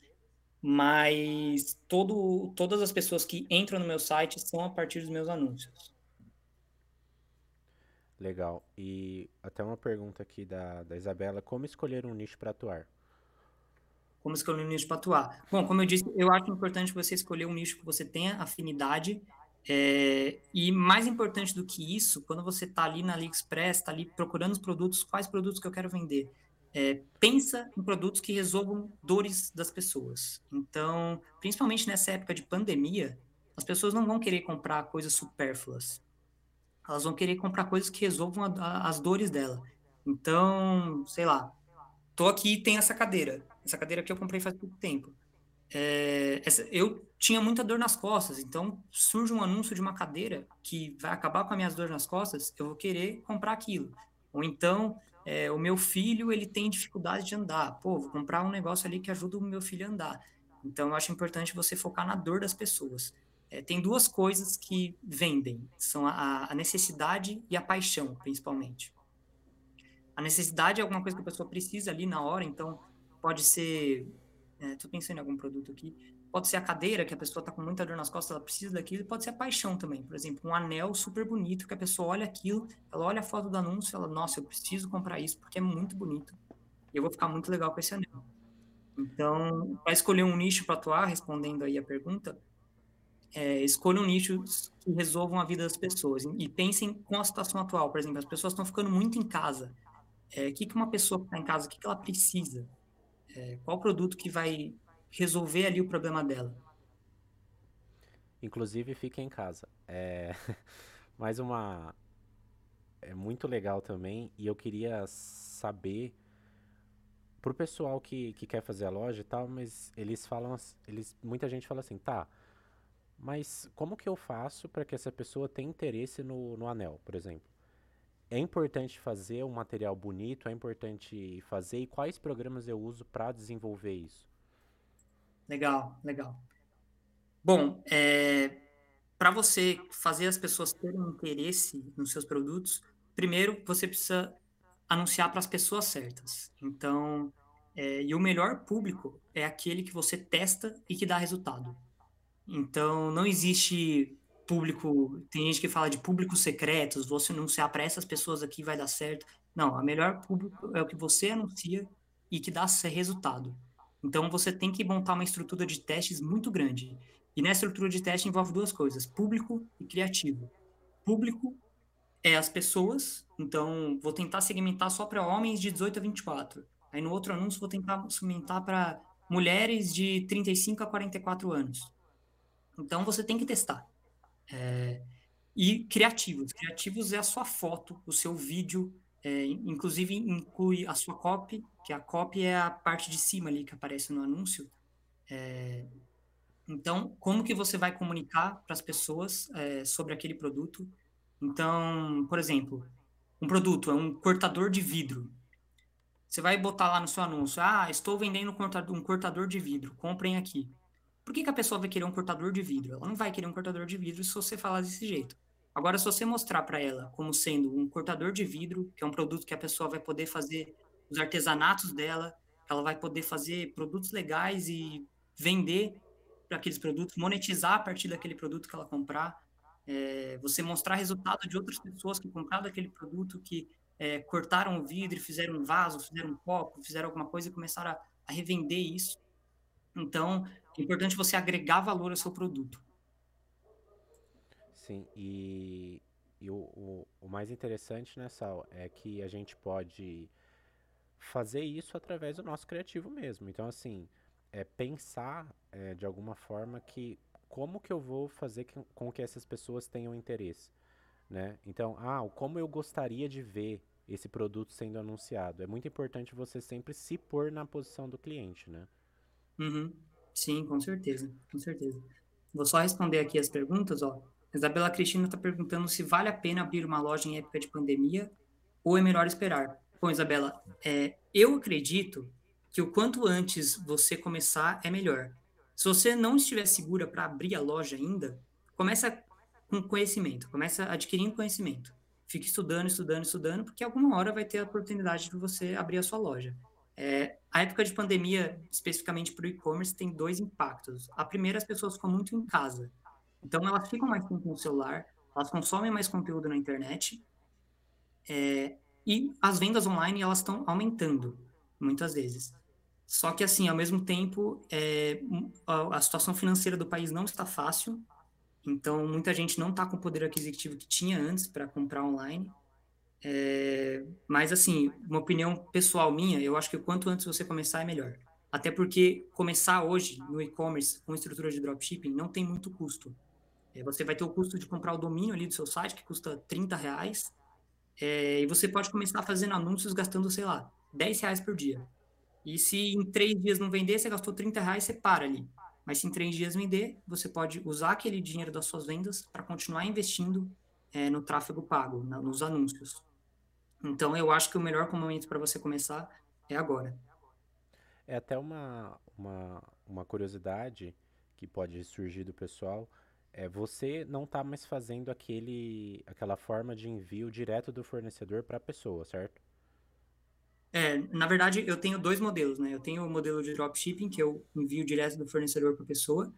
mas todo, todas as pessoas que entram no meu site são a partir dos meus anúncios. Legal. E até uma pergunta aqui da, da Isabela: como escolher um nicho para atuar? Como escolher um nicho para atuar? Bom, como eu disse, eu acho importante você escolher um nicho que você tenha afinidade. É, e mais importante do que isso, quando você está ali na AliExpress, está ali procurando os produtos, quais produtos que eu quero vender? É, pensa em produtos que resolvam dores das pessoas. Então, principalmente nessa época de pandemia, as pessoas não vão querer comprar coisas supérfluas elas vão querer comprar coisas que resolvam a, a, as dores dela. Então, sei lá, tô aqui e tem essa cadeira. Essa cadeira que eu comprei faz pouco tempo. É, essa, eu tinha muita dor nas costas, então surge um anúncio de uma cadeira que vai acabar com as minhas dores nas costas, eu vou querer comprar aquilo. Ou então, é, o meu filho ele tem dificuldade de andar, pô, vou comprar um negócio ali que ajuda o meu filho a andar. Então, eu acho importante você focar na dor das pessoas. É, tem duas coisas que vendem, são a, a, necessidade e a paixão, principalmente. A necessidade é alguma coisa que a pessoa precisa ali na hora, então pode ser, estou é, pensando em algum produto aqui, pode ser a cadeira, que a pessoa está com muita dor nas costas, ela precisa daquilo, e pode ser a paixão também, por exemplo, um anel super bonito, que a pessoa olha aquilo, ela olha a foto do anúncio, ela, nossa, eu preciso comprar isso, porque é muito bonito, e eu vou ficar muito legal com esse anel. Então, para escolher um nicho para atuar, respondendo aí a pergunta, é, escolham nichos que resolvam a vida das pessoas e pensem com a situação atual. Por exemplo, as pessoas estão ficando muito em casa. É, o que, que uma pessoa que está em casa, o que, que ela precisa? É, qual produto que vai resolver ali o problema dela? Inclusive, fique em casa. É... Mais uma... É muito legal também, e eu queria saber pro pessoal que, que quer fazer a loja e tal, mas eles falam, eles, muita gente fala assim, tá, mas como que eu faço para que essa pessoa tenha interesse no, no anel, por exemplo? É importante fazer um material bonito, é importante fazer e quais programas eu uso para desenvolver isso? Legal, legal. Bom, é, para você fazer as pessoas terem interesse nos seus produtos, primeiro você precisa anunciar para as pessoas certas. Então, é, e o melhor público é aquele que você testa e que dá resultado. Então, não existe público. Tem gente que fala de públicos secretos, você anunciar para essas pessoas aqui vai dar certo. Não, a melhor público é o que você anuncia e que dá resultado. Então, você tem que montar uma estrutura de testes muito grande. E nessa estrutura de teste envolve duas coisas: público e criativo. Público é as pessoas, então vou tentar segmentar só para homens de 18 a 24. Aí no outro anúncio vou tentar segmentar para mulheres de 35 a 44 anos. Então você tem que testar. É, e criativos. Criativos é a sua foto, o seu vídeo, é, inclusive inclui a sua copy, que a copy é a parte de cima ali que aparece no anúncio. É, então, como que você vai comunicar para as pessoas é, sobre aquele produto? Então, por exemplo, um produto é um cortador de vidro. Você vai botar lá no seu anúncio, ah, estou vendendo um cortador de vidro, comprem aqui. Por que, que a pessoa vai querer um cortador de vidro? Ela não vai querer um cortador de vidro se você falar desse jeito. Agora, se você mostrar para ela como sendo um cortador de vidro, que é um produto que a pessoa vai poder fazer os artesanatos dela, ela vai poder fazer produtos legais e vender para aqueles produtos, monetizar a partir daquele produto que ela comprar, é, você mostrar resultado de outras pessoas que compraram aquele produto, que é, cortaram o vidro, fizeram um vaso, fizeram um copo, fizeram alguma coisa e começaram a, a revender isso. Então, é importante você agregar valor ao seu produto. Sim, e, e o, o, o mais interessante, né, Sal, é que a gente pode fazer isso através do nosso criativo mesmo. Então, assim, é pensar é, de alguma forma que como que eu vou fazer que, com que essas pessoas tenham interesse, né? Então, ah, como eu gostaria de ver esse produto sendo anunciado. É muito importante você sempre se pôr na posição do cliente, né? Uhum. Sim, com certeza, com certeza. Vou só responder aqui as perguntas, ó. Isabela Cristina está perguntando se vale a pena abrir uma loja em época de pandemia ou é melhor esperar. Bom, Isabela, é, eu acredito que o quanto antes você começar é melhor. Se você não estiver segura para abrir a loja ainda, começa com conhecimento, começa adquirindo conhecimento. Fique estudando, estudando, estudando, porque alguma hora vai ter a oportunidade de você abrir a sua loja. É, a época de pandemia, especificamente para o e-commerce, tem dois impactos. A primeira, as pessoas ficam muito em casa. Então, elas ficam mais tempo no celular, elas consomem mais conteúdo na internet, é, e as vendas online, elas estão aumentando, muitas vezes. Só que, assim, ao mesmo tempo, é, a, a, situação financeira do país não está fácil, então muita gente não está com o poder aquisitivo que tinha antes para comprar online. É, mas, assim, uma opinião pessoal minha, eu acho que quanto antes você começar é melhor. Até porque começar hoje no e-commerce com estrutura de dropshipping não tem muito custo. É, você vai ter o custo de comprar o domínio ali do seu site, que custa 30 reais, é, e você pode começar fazendo anúncios gastando, sei lá, 10 reais por dia. E se em três dias não vender, você gastou 30 reais, você para ali. Mas se em três dias vender, você pode usar aquele dinheiro das suas vendas para continuar investindo é, no tráfego pago, na, nos anúncios. Então, eu acho que o melhor momento para você começar é agora. É até uma, uma, uma curiosidade que pode surgir do pessoal. É, você não está mais fazendo aquele, aquela forma de envio direto do fornecedor para a pessoa, certo? É, na verdade, eu tenho dois modelos, né? Eu tenho o modelo de dropshipping, que eu envio direto do fornecedor para a pessoa,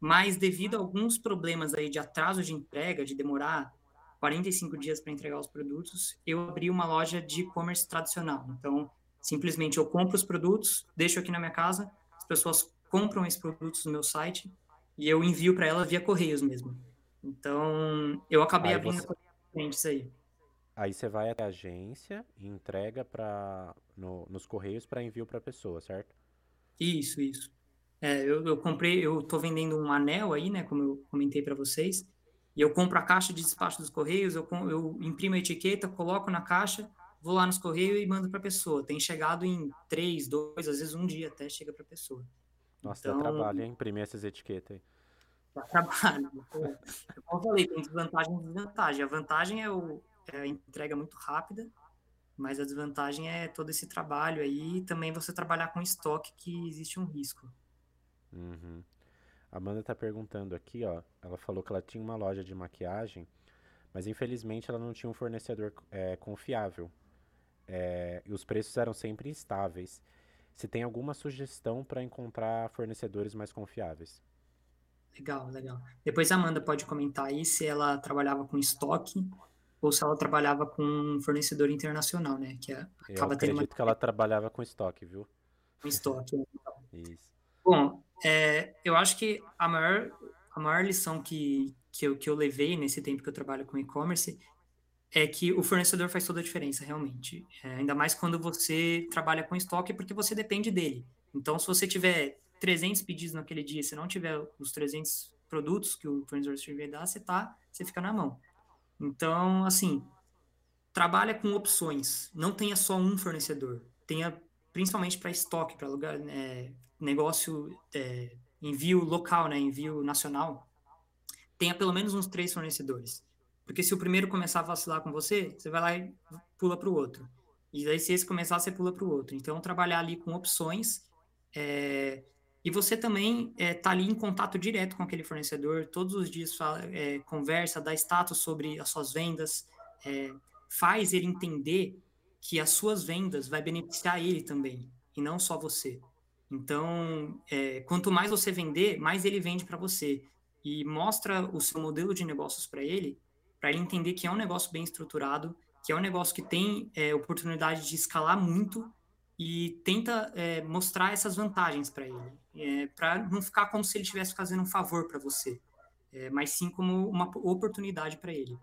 mas devido a alguns problemas aí de atraso de entrega, de demorar 45 dias para entregar os produtos, eu abri uma loja de e-commerce tradicional. Então, simplesmente eu compro os produtos, deixo aqui na minha casa, as pessoas compram esses produtos no meu site e eu envio para ela via correios mesmo. Então, eu acabei aí abrindo você... clientes aí. Aí você vai até a agência e entrega para no, nos correios para envio para a pessoa, certo? Isso, isso. É, eu, eu, comprei, eu tô vendendo um anel aí, né, como eu comentei para vocês, e eu compro a caixa de despacho dos correios, eu, eu imprimo a etiqueta, coloco na caixa vou lá nos correios e mando para a pessoa. Tem chegado em três, dois, às vezes um dia até chega para a pessoa. Nossa, então, dá trabalho, hein? Imprimir essas etiquetas aí. Dá trabalho. Como eu falei, tem vantagem e desvantagem. A vantagem é, o, é a entrega muito rápida, mas a desvantagem é todo esse trabalho aí e também você trabalhar com estoque que existe um risco. Uhum. A Amanda tá perguntando aqui, ó. Ela falou que ela tinha uma loja de maquiagem, mas infelizmente ela não tinha um fornecedor é, confiável. É, e os preços eram sempre instáveis. Você tem alguma sugestão para encontrar fornecedores mais confiáveis? Legal, legal. Depois a Amanda pode comentar aí se ela trabalhava com estoque ou se ela trabalhava com um fornecedor internacional, né? Que é, acaba Eu acredito uma... que ela trabalhava com estoque, viu? Com estoque. Então. Isso. Bom, é, eu acho que a maior, a maior lição que, que, eu, que eu levei nesse tempo que eu trabalho com e-commerce é que o fornecedor faz toda a diferença, realmente. É, ainda mais quando você trabalha com estoque, porque você depende dele. Então, se você tiver 300 pedidos naquele dia, se não tiver os 300 produtos que o fornecedor te dar, você, tá, você fica na mão. Então, assim, trabalha com opções. Não tenha só um fornecedor. Tenha, principalmente para estoque, para lugar, é, negócio, é, envio local, né, envio nacional. Tenha pelo menos uns três fornecedores. Porque se o primeiro começar a vacilar com você, você vai lá e pula para o outro. E daí, se esse começar, você pula para o outro. Então, trabalhar ali com opções. É, e você também está é, tá ali em contato direto com aquele fornecedor, todos os dias fala, é, conversa, dá status sobre as suas vendas, é, faz ele entender que as suas vendas vai beneficiar ele também, e não só você. Então, é, quanto mais você vender, mais ele vende para você. E mostra o seu modelo de negócios para ele, para ele entender que é um negócio bem estruturado, que é um negócio que tem é, oportunidade de escalar muito e tenta é, mostrar essas vantagens para ele, é, para não ficar como se ele estivesse fazendo um favor para você, é, mas sim como uma oportunidade para ele.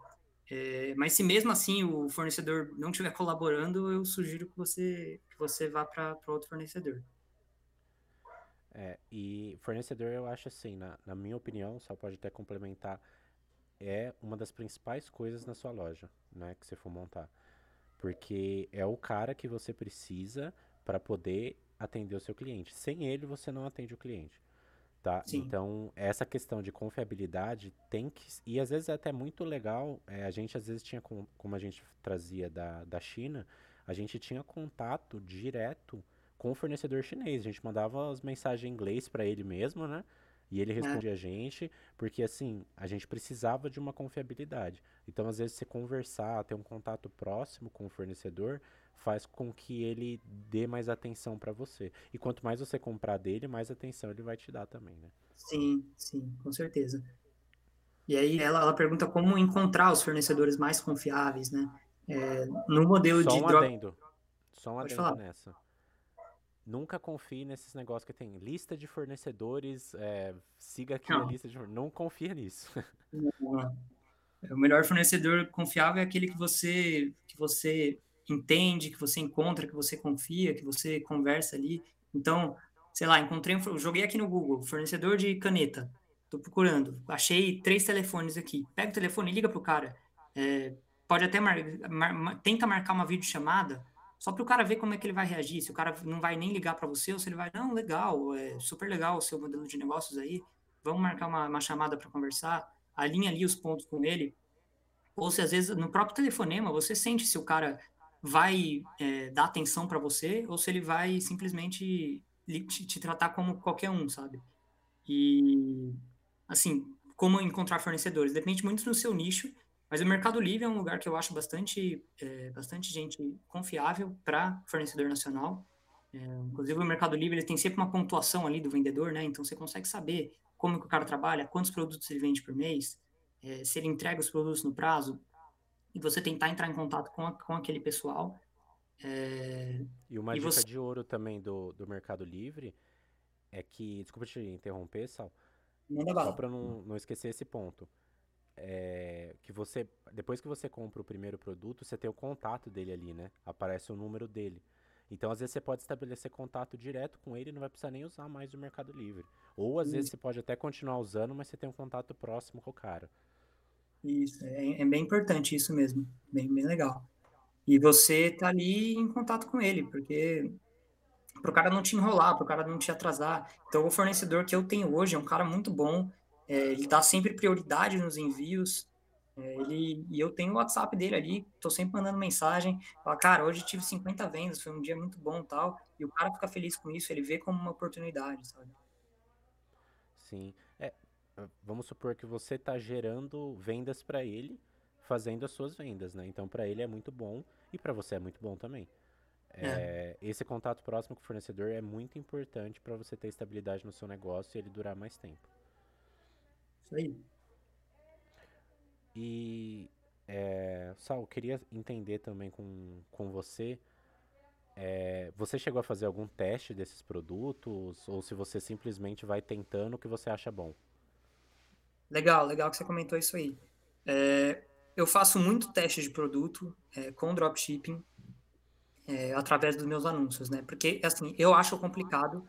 É, mas se mesmo assim o fornecedor não estiver colaborando, eu sugiro que você, que você vá para outro fornecedor. É, e fornecedor eu acho assim, na, na minha opinião, só pode até complementar, é uma das principais coisas na sua loja, né, que você for montar. Porque é o cara que você precisa para poder atender o seu cliente. Sem ele, você não atende o cliente. Tá? Então, essa questão de confiabilidade tem que. E às vezes é até muito legal. É, a gente às vezes tinha, com, como a gente trazia da, da China, a gente tinha contato direto com o fornecedor chinês. A gente mandava as mensagens em inglês para ele mesmo, né? E ele é. respondia é. a gente, porque assim, a gente precisava de uma confiabilidade. Então, às vezes, você conversar, ter um contato próximo com o fornecedor, faz com que ele dê mais atenção para você. E quanto mais você comprar dele, mais atenção ele vai te dar também, né? Sim, sim, com certeza. E aí ela, ela pergunta como encontrar os fornecedores mais confiáveis, né? É, no modelo Só de um adendo. Só um Pode adendo falar. nessa. Nunca confie nesses negócios que tem lista de fornecedores, é, siga aqui não. a lista de Não confia nisso. Não. O melhor fornecedor confiável é aquele que você, que você entende, que você encontra, que você confia, que você conversa ali. Então, sei lá, encontrei, um, joguei aqui no Google, fornecedor de caneta. Estou procurando, achei três telefones aqui. Pega o telefone e liga pro cara. É, pode até mar, mar, tenta marcar uma videochamada só para o cara ver como é que ele vai reagir, se o cara não vai nem ligar para você, ou se ele vai, não, legal, é super legal o seu modelo de negócios aí, vamos marcar uma, uma chamada para conversar, alinha ali os pontos com ele, ou se às vezes no próprio telefonema você sente se o cara vai é, dar atenção para você, ou se ele vai simplesmente te, te tratar como qualquer um, sabe? E, assim, como encontrar fornecedores? Depende muito do seu nicho, mas o Mercado Livre é um lugar que eu acho bastante, é, bastante gente confiável para fornecedor nacional. É, inclusive, o Mercado Livre ele tem sempre uma pontuação ali do vendedor, né? Então, você consegue saber como que o cara trabalha, quantos produtos ele vende por mês, é, se ele entrega os produtos no prazo, e você tentar entrar em contato com, a, com aquele pessoal. É, e uma e dica você... de ouro também do, do Mercado Livre é que, desculpa te interromper, Sal, só para não, não esquecer esse ponto é, que você depois que você compra o primeiro produto, você tem o contato dele ali, né? Aparece o número dele. Então, às vezes, você pode estabelecer contato direto com ele e não vai precisar nem usar mais o Mercado Livre. Ou, às Isso. vezes, você pode até continuar usando, mas você tem um contato próximo com o cara. Isso, é, é bem importante isso mesmo. Bem, bem legal. E você tá ali em contato com ele, porque para o cara não te enrolar, para o cara não te atrasar. Então, o fornecedor que eu tenho hoje é um cara muito bom, é, ele dá sempre prioridade nos envios, é, ele, e eu tenho o WhatsApp dele ali, tô sempre mandando mensagem, fala, cara, hoje tive 50 vendas, foi um dia muito bom tal, e o cara fica feliz com isso, ele vê como uma oportunidade, sabe? Sim. É, vamos supor que você está gerando vendas para ele, fazendo as suas vendas, né? Então, para ele é muito bom e para você é muito bom também. É. É, esse contato próximo com o fornecedor é muito importante para você ter estabilidade no seu negócio e ele durar mais tempo. Isso aí. E, é, Sal, queria entender também com, com você. É, você chegou a fazer algum teste desses produtos? Ou se você simplesmente vai tentando o que você acha bom? Legal, legal que você comentou isso aí. É, eu faço muito teste de produto é, com dropshipping é, através dos meus anúncios, né? Porque, assim, eu acho complicado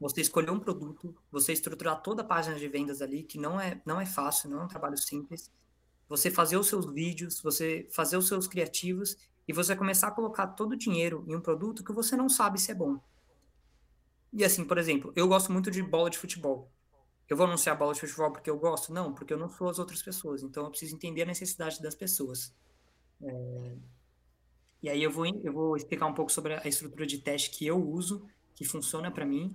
você escolher um produto, você estruturar toda a página de vendas ali, que não é, não é fácil, não é um trabalho simples, você fazer os seus vídeos, você fazer os seus criativos e você começar a colocar todo o dinheiro em um produto que você não sabe se é bom. E assim, por exemplo, eu gosto muito de bola de futebol. Eu vou anunciar bola de futebol porque eu gosto? Não, porque eu não sou as outras pessoas. Então eu preciso entender a necessidade das pessoas. É... E aí eu vou, eu vou explicar um pouco sobre a estrutura de teste que eu uso, que funciona para mim.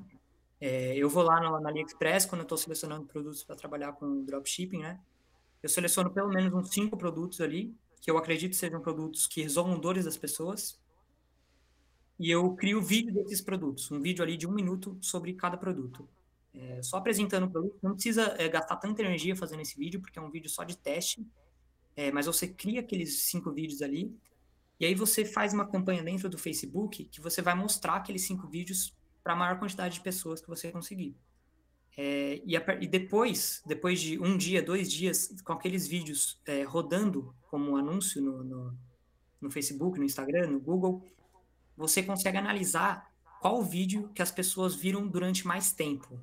É, eu vou lá na, na AliExpress quando eu estou selecionando produtos para trabalhar com dropshipping, né? Eu seleciono pelo menos uns cinco produtos ali, que eu acredito sejam produtos que resolvam dores das pessoas. E eu crio vídeo desses produtos, um vídeo ali de um minuto sobre cada produto. É, só apresentando o produto, não precisa é, gastar tanta energia fazendo esse vídeo, porque é um vídeo só de teste, é, mas você cria aqueles cinco vídeos ali, e aí você faz uma campanha dentro do Facebook que você vai mostrar aqueles cinco vídeos para a maior quantidade de pessoas que você conseguir. É, e, a, e, depois, depois de um dia, dois dias, com aqueles vídeos é, rodando como anúncio no, no, no, Facebook, no Instagram, no Google, você consegue analisar qual vídeo que as pessoas viram durante mais tempo.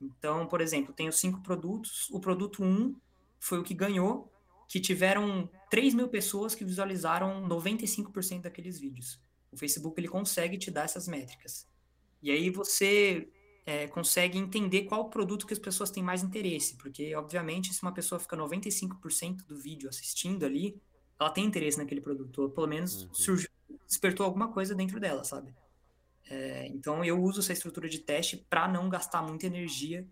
Então, por exemplo, tenho cinco produtos, o produto 1 um foi o que ganhou, que tiveram 3 mil pessoas que visualizaram 95% daqueles vídeos. O Facebook ele consegue te dar essas métricas. E aí você é, consegue entender qual produto que as pessoas têm mais interesse, porque, obviamente, se uma pessoa fica 95% do vídeo assistindo ali, ela tem interesse naquele produto, ou pelo menos uhum. surgiu, despertou alguma coisa dentro dela, sabe? É, então, eu uso essa estrutura de teste para não gastar muita energia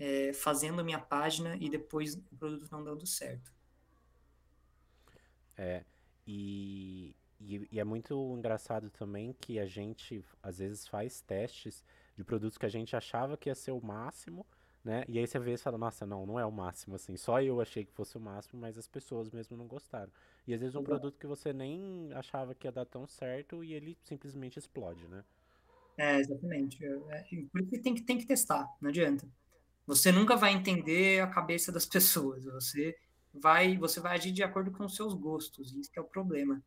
é, fazendo a minha página e depois o produto não dando certo. É, e, e, e é muito engraçado também que a gente, às vezes, faz testes de produtos que a gente achava que ia ser o máximo, né? E aí você vê e fala, nossa, não, não é o máximo, assim. Só eu achei que fosse o máximo, mas as pessoas mesmo não gostaram. E às vezes um produto que você nem achava que ia dar tão certo e ele simplesmente explode, né? É, exatamente. É, por isso que tem, que tem que testar, não adianta. Você nunca vai entender a cabeça das pessoas. Você vai, você vai agir de acordo com os seus gostos. Isso é o problema.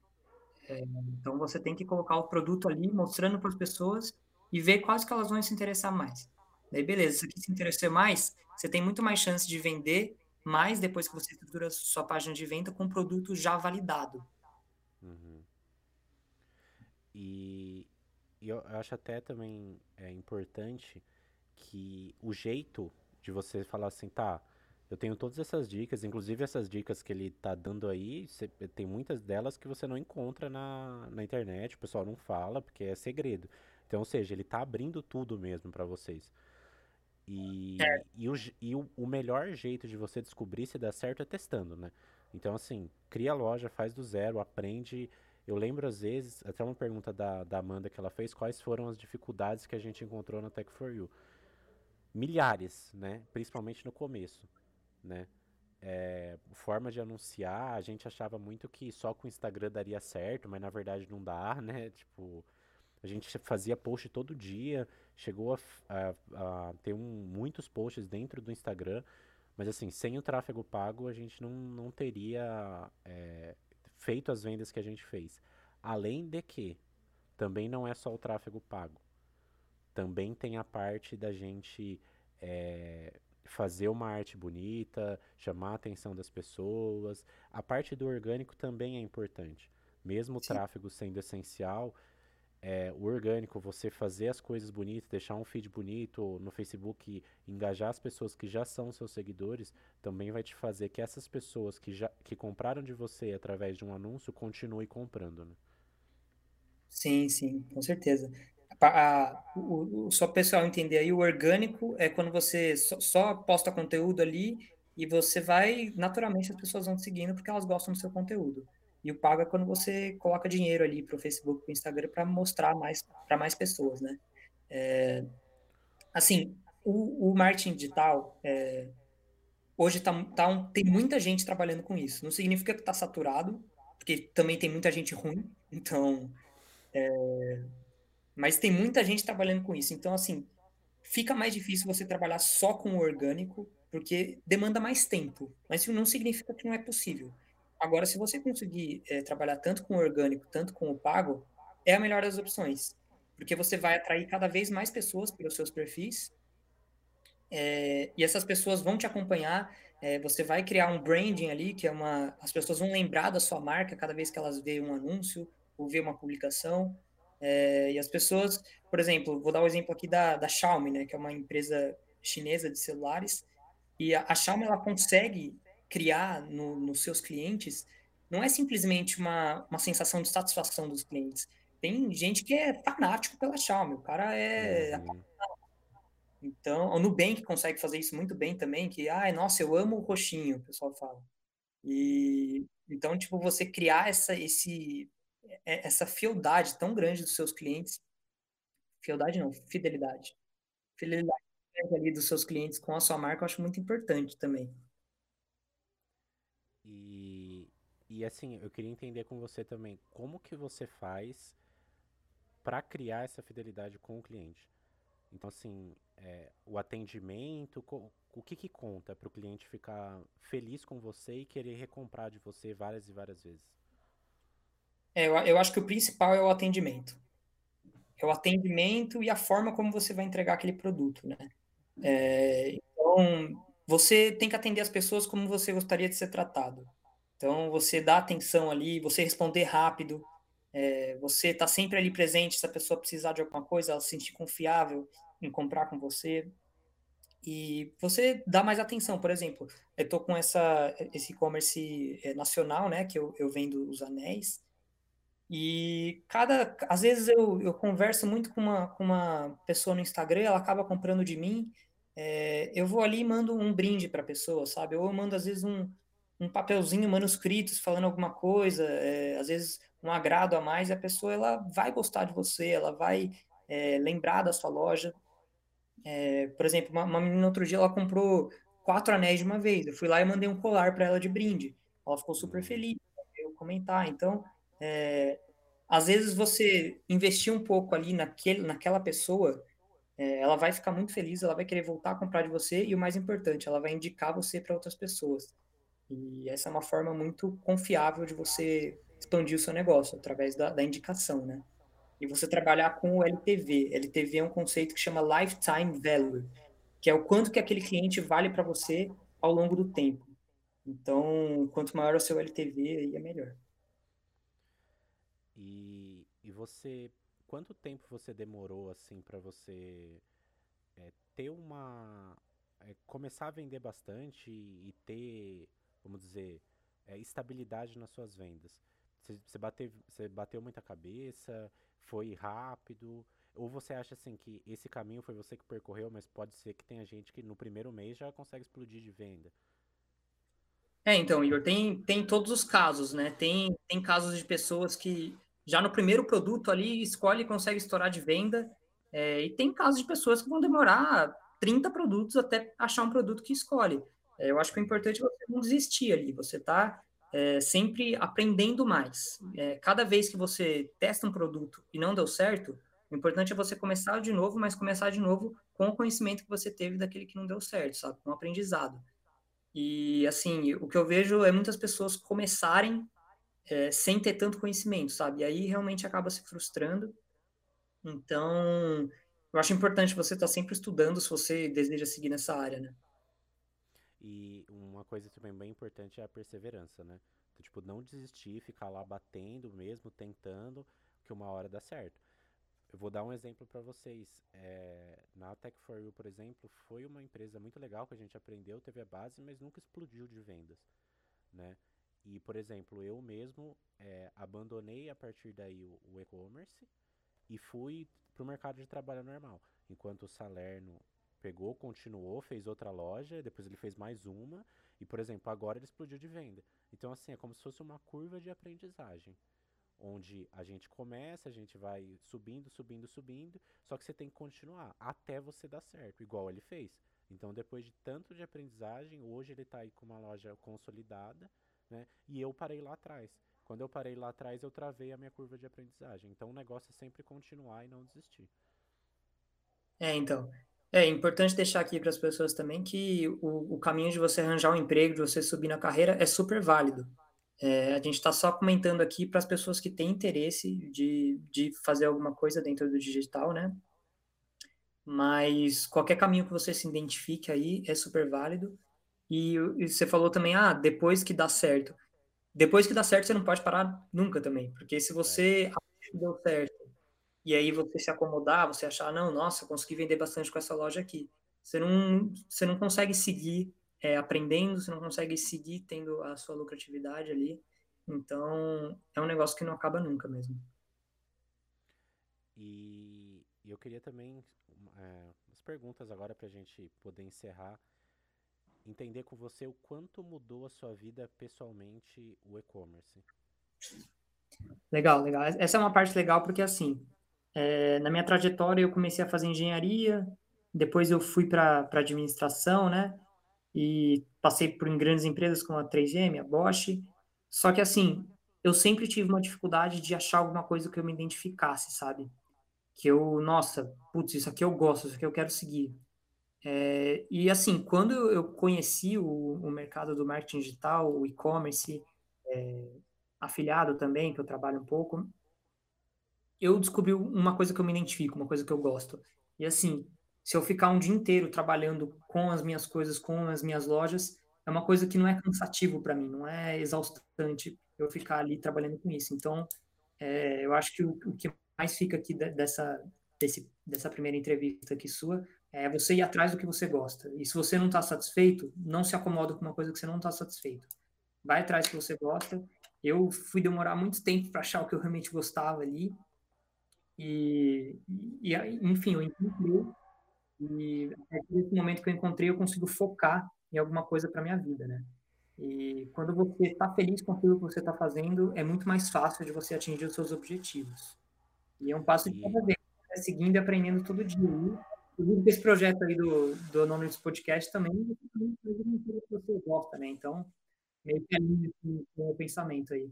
É, então você tem que colocar o produto ali, mostrando para as pessoas e ver quais que elas vão se interessar mais. Daí, beleza, se aqui se interessar mais, você tem muito mais chance de vender mais depois que você estrutura sua página de venda com um produto já validado. Uhum. E, e, eu acho até também é importante que o jeito de você falar assim, tá, eu tenho todas essas dicas, inclusive essas dicas que ele tá dando aí, você, tem muitas delas que você não encontra na, na internet, o pessoal não fala porque é segredo. Então, ou seja, ele está abrindo tudo mesmo para vocês. E, é. e, o, e o, o, melhor jeito de você descobrir se dá certo é testando, né? Então, assim, cria a loja, faz do zero, aprende. Eu lembro, às vezes, até uma pergunta da, da Amanda que ela fez, quais foram as dificuldades que a gente encontrou na Tech for You. Milhares, né? Principalmente no começo, né? É, forma de anunciar, a gente achava muito que só com o Instagram daria certo, mas na verdade não dá, né? Tipo, a gente fazia post todo dia, chegou a, a, a ter um, muitos posts dentro do Instagram, mas assim, sem o tráfego pago a gente não, não teria é, feito as vendas que a gente fez. Além de que também não é só o tráfego pago. Também tem a parte da gente é, fazer uma arte bonita, chamar a atenção das pessoas. A parte do orgânico também é importante mesmo o tráfego sendo essencial, é, o orgânico, você fazer as coisas bonitas, deixar um feed bonito no Facebook, engajar as pessoas que já são seus seguidores, também vai te fazer que essas pessoas que já que compraram de você através de um anúncio continuem comprando, né? Sim, sim, com certeza. A, o, o, só pessoal entender aí, o orgânico é quando você só, só, posta conteúdo ali e você vai, naturalmente as pessoas vão te seguindo porque elas gostam do seu conteúdo. E o pago é quando você coloca dinheiro ali para o Facebook, para o Instagram, para mostrar mais para mais pessoas, né? É, assim, o, o, marketing digital é, hoje tá, tá um, tem muita gente trabalhando com isso. Não significa que está saturado, porque também tem muita gente ruim. Então, é, mas tem muita gente trabalhando com isso. Então, assim, fica mais difícil você trabalhar só com o orgânico, porque demanda mais tempo. Mas isso não significa que não é possível. Agora, se você conseguir é, trabalhar tanto com o orgânico, tanto com o pago, é a melhor das opções. Porque você vai atrair cada vez mais pessoas para os seus perfis, é, e essas pessoas vão te acompanhar. É, você vai criar um branding ali, que é uma. As pessoas vão lembrar da sua marca cada vez que elas veem um anúncio ou ver uma publicação. É, e as pessoas, por exemplo, vou dar o um exemplo aqui da, da Xiaomi, né, que é uma empresa chinesa de celulares. E a, a Xiaomi ela consegue criar no, nos seus clientes não é simplesmente uma, uma sensação de satisfação dos clientes. Tem gente que é fanático pela Xiaomi, o cara é. Uhum. Então, o Nubank consegue fazer isso muito bem também, que, ai, nossa, eu amo o roxinho, o pessoal fala. E então, tipo, você criar essa, esse, essa fieldade tão grande dos seus clientes, fieldade não, fidelidade. Fidelidade ali dos seus clientes com a sua marca, eu acho muito importante também. E, e assim, eu queria entender com você também, como que você faz para criar essa fidelidade com o cliente? Então, assim, é, o atendimento, o que, que conta para o cliente ficar feliz com você e querer recomprar de você várias e várias vezes? É, eu, eu acho que o principal é o atendimento. É o atendimento e a forma como você vai entregar aquele produto, né? É, então, você tem que atender as pessoas como você gostaria de ser tratado. Então, você dá atenção ali, você responder rápido, é, você está sempre ali presente se a pessoa precisar de alguma coisa, ela se sentir confiável em comprar com você. E você dá mais atenção, por exemplo, eu estou com essa, esse e-commerce é, nacional, né, que eu, eu vendo os anéis, e cada, às vezes eu, eu converso muito com uma, com uma pessoa no Instagram, ela acaba comprando de mim, é, eu vou ali e mando um brinde para a pessoa, sabe? Ou eu mando, às vezes, um, um papelzinho manuscrito falando alguma coisa, é, às vezes um agrado a mais, e a pessoa ela vai gostar de você, ela vai é, lembrar da sua loja. Por exemplo, uma, uma, menina outro dia ela comprou quatro anéis de uma vez. Eu fui lá e mandei um colar para ela de brinde. Ela ficou super feliz, eu comentar. Então, é, às vezes você investir um pouco ali naquele, naquela pessoa é, ela vai ficar muito feliz, ela vai querer voltar a comprar de você e o mais importante, ela vai indicar você para outras pessoas. E essa é uma forma muito confiável de você expandir o seu negócio através da, da indicação, né? E você trabalhar com o LTV. LTV é um conceito que chama Lifetime Value, que é o quanto que aquele cliente vale para você ao longo do tempo. Então, quanto maior o seu LTV, aí é melhor. E, e você quanto tempo você demorou assim para você é, ter uma é, começar a vender bastante e, e ter, vamos dizer, é, estabilidade nas suas vendas? Você, bateu, você bateu muita cabeça? Foi rápido? Ou você acha assim que esse caminho foi você que percorreu, mas pode ser que tenha gente que no primeiro mês já consegue explodir de venda? É, então, Igor, tem, tem todos os casos, né? Tem, tem casos de pessoas que já no primeiro produto ali, escolhe e consegue estourar de venda. É, e tem casos de pessoas que vão demorar 30 produtos até achar um produto que escolhe. É, eu acho que o importante é você não desistir ali, você está é, sempre aprendendo mais. É, cada vez que você testa um produto e não deu certo, o importante é você começar de novo, mas começar de novo com o conhecimento que você teve daquele que não deu certo, sabe? Com o aprendizado. E, assim, o que eu vejo é muitas pessoas começarem é, sem ter tanto conhecimento, sabe? E aí realmente acaba se frustrando. Então, eu acho importante você estar tá sempre estudando se você deseja seguir nessa área, né? E uma coisa também bem importante é a perseverança, né? Tipo, não desistir, ficar lá batendo mesmo, tentando, que uma hora dá certo. Eu vou dar um exemplo para vocês. É, na Tech4U, por exemplo, foi uma empresa muito legal que a gente aprendeu, teve a base, mas nunca explodiu de vendas, né? E, por exemplo, eu mesmo é, abandonei a partir daí o, o e-commerce e fui para o mercado de trabalho normal. Enquanto o Salerno pegou, continuou, fez outra loja, depois ele fez mais uma e, por exemplo, agora ele explodiu de venda. Então, assim, é como se fosse uma curva de aprendizagem onde a gente começa, a gente vai subindo, subindo, subindo, só que você tem que continuar até você dar certo, igual ele fez. Então, depois de tanto de aprendizagem, hoje ele está aí com uma loja consolidada, né? E eu parei lá atrás. Quando eu parei lá atrás, eu travei a minha curva de aprendizagem. Então, o negócio é sempre continuar e não desistir. É, então. É importante deixar aqui para as pessoas também que o, o caminho de você arranjar um emprego, de você subir na carreira, é super válido. É, a gente está só comentando aqui para as pessoas que têm interesse de, de fazer alguma coisa dentro do digital, né? Mas qualquer caminho que você se identifique aí é super válido. E, e você falou também, ah, depois que dá certo. Depois que dá certo, você não pode parar nunca também. Porque se você que deu certo e aí você se acomodar, você achar, não, nossa, consegui vender bastante com essa loja aqui. Você não, você não consegue seguir é, aprendendo, você não consegue seguir tendo a sua lucratividade ali. Então, é um negócio que não acaba nunca mesmo. E eu queria também, é, umas perguntas agora para a gente poder encerrar. Entender com você o quanto mudou a sua vida pessoalmente o e-commerce. Legal, legal. Essa é uma parte legal porque, assim, é, na minha trajetória eu comecei a fazer engenharia, depois eu fui para administração, né? e passei por grandes empresas como a 3M, a Bosch. Só que assim, eu sempre tive uma dificuldade de achar alguma coisa que eu me identificasse, sabe? Que eu, nossa, putz, isso aqui eu gosto, isso aqui eu quero seguir. É, e assim, quando eu conheci o, o mercado do marketing digital, o e-commerce, é, afiliado também, que eu trabalho um pouco, eu descobri uma coisa que eu me identifico, uma coisa que eu gosto. E assim, se eu ficar um dia inteiro trabalhando com as minhas coisas, com as minhas lojas, é uma coisa que não é cansativo para mim, não é exaustante eu ficar ali trabalhando com isso. Então, é, eu acho que o, o, que mais fica aqui dessa, desse, dessa primeira entrevista aqui sua é você ir atrás do que você gosta. E se você não está satisfeito, não se acomoda com uma coisa que você não está satisfeito. Vai atrás do que você gosta. Eu fui demorar muito tempo para achar o que eu realmente gostava ali. E, e enfim, eu encontrei e a partir desse momento que eu encontrei, eu consigo focar em alguma coisa para minha vida, né? E quando você está feliz com aquilo que você está fazendo, é muito mais fácil de você atingir os seus objetivos. E é um passo de cada vez, né? seguindo e aprendendo todo dia. Inclusive, esse projeto aí do, do Anonymous Podcast também é que você gosta, né? Então, meio que alinha com o pensamento aí.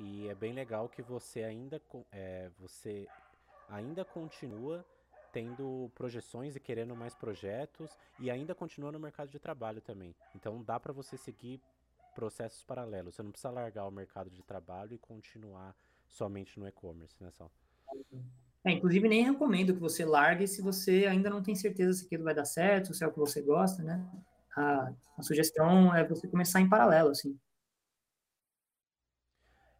E é bem legal que você ainda, é, você ainda continua tendo projeções e querendo mais projetos e ainda continua no mercado de trabalho também. Então dá para você seguir processos paralelos. Você não precisa largar o mercado de trabalho e continuar somente no e-commerce, né, Sal? É, inclusive nem recomendo que você largue se você ainda não tem certeza se aquilo vai dar certo, se é o que você gosta, né? A, a sugestão é você começar em paralelo, assim.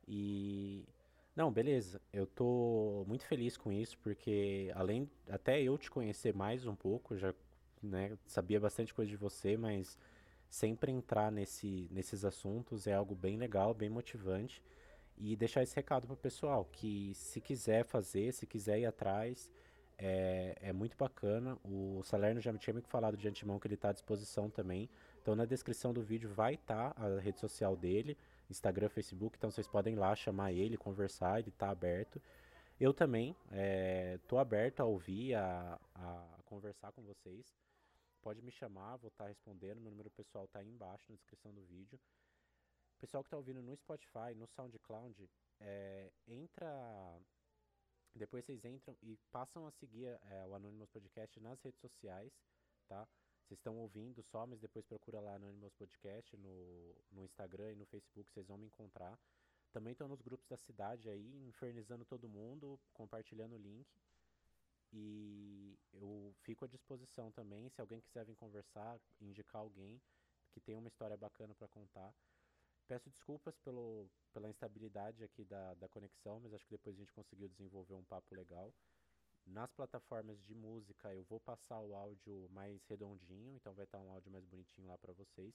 E não, beleza. Eu tô muito feliz com isso, porque além até eu te conhecer mais um pouco, já né, sabia bastante coisa de você, mas sempre entrar nesse, nesses assuntos é algo bem legal, bem motivante. E deixar esse recado pro pessoal, que se quiser fazer, se quiser ir atrás, é, é muito bacana. O Salerno já me tinha me falado de antemão que ele está à disposição também. Então na descrição do vídeo vai estar tá a rede social dele. Instagram, Facebook, então vocês podem ir lá chamar ele, conversar, ele está aberto. Eu também estou é, aberto a ouvir, a, a, conversar com vocês. Pode me chamar, vou estar tá respondendo. Meu número pessoal está aí embaixo na descrição do vídeo. Pessoal que está ouvindo no Spotify, no SoundCloud, é, entra. Depois vocês entram e passam a seguir é, o Anonymous Podcast nas redes sociais, tá? Vocês estão ouvindo só, mas depois procura lá no Animals Podcast, no, no Instagram e no Facebook, vocês vão me encontrar. Também estou nos grupos da cidade aí, infernizando todo mundo, compartilhando o link. E eu fico à disposição também, se alguém quiser vir conversar, indicar alguém que tem uma história bacana para contar. Peço desculpas pelo, pela instabilidade aqui da, da conexão, mas acho que depois a gente conseguiu desenvolver um papo legal. Nas plataformas de música eu vou passar o áudio mais redondinho, então vai estar um áudio mais bonitinho lá para vocês.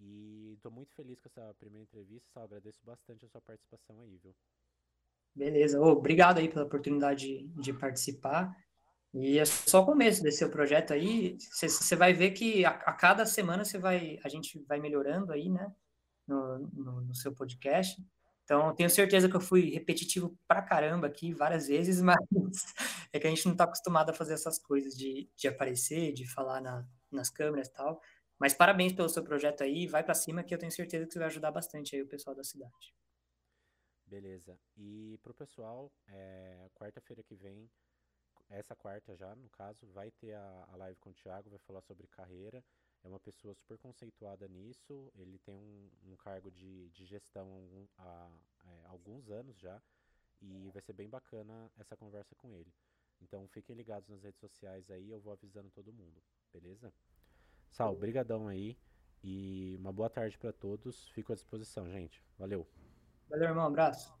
E estou muito feliz com essa primeira entrevista, Sal, agradeço bastante a sua participação aí, viu? Beleza, oh, obrigado aí pela oportunidade de, de participar. E é só o começo desse seu projeto aí. Você vai ver que a, a, cada semana você vai, a gente vai melhorando aí, né? No, no, no, seu podcast. Então, tenho certeza que eu fui repetitivo pra caramba aqui várias vezes, mas é que a gente não está acostumado a fazer essas coisas de, de aparecer, de falar na, nas câmeras e tal. Mas parabéns pelo seu projeto aí, vai para cima que eu tenho certeza que você vai ajudar bastante aí o pessoal da cidade. Beleza. E pro pessoal, é, quarta-feira que vem essa quarta já, no caso, vai ter a, a live com o Thiago, vai falar sobre carreira. É uma pessoa super conceituada nisso, ele tem um, um cargo de, de gestão há, é, alguns anos já, e vai ser bem bacana essa conversa com ele. Então fiquem ligados nas redes sociais aí, eu vou avisando todo mundo, beleza? Sal, brigadão aí, e uma boa tarde para todos, fico à disposição, gente. Valeu! Valeu, irmão, abraço!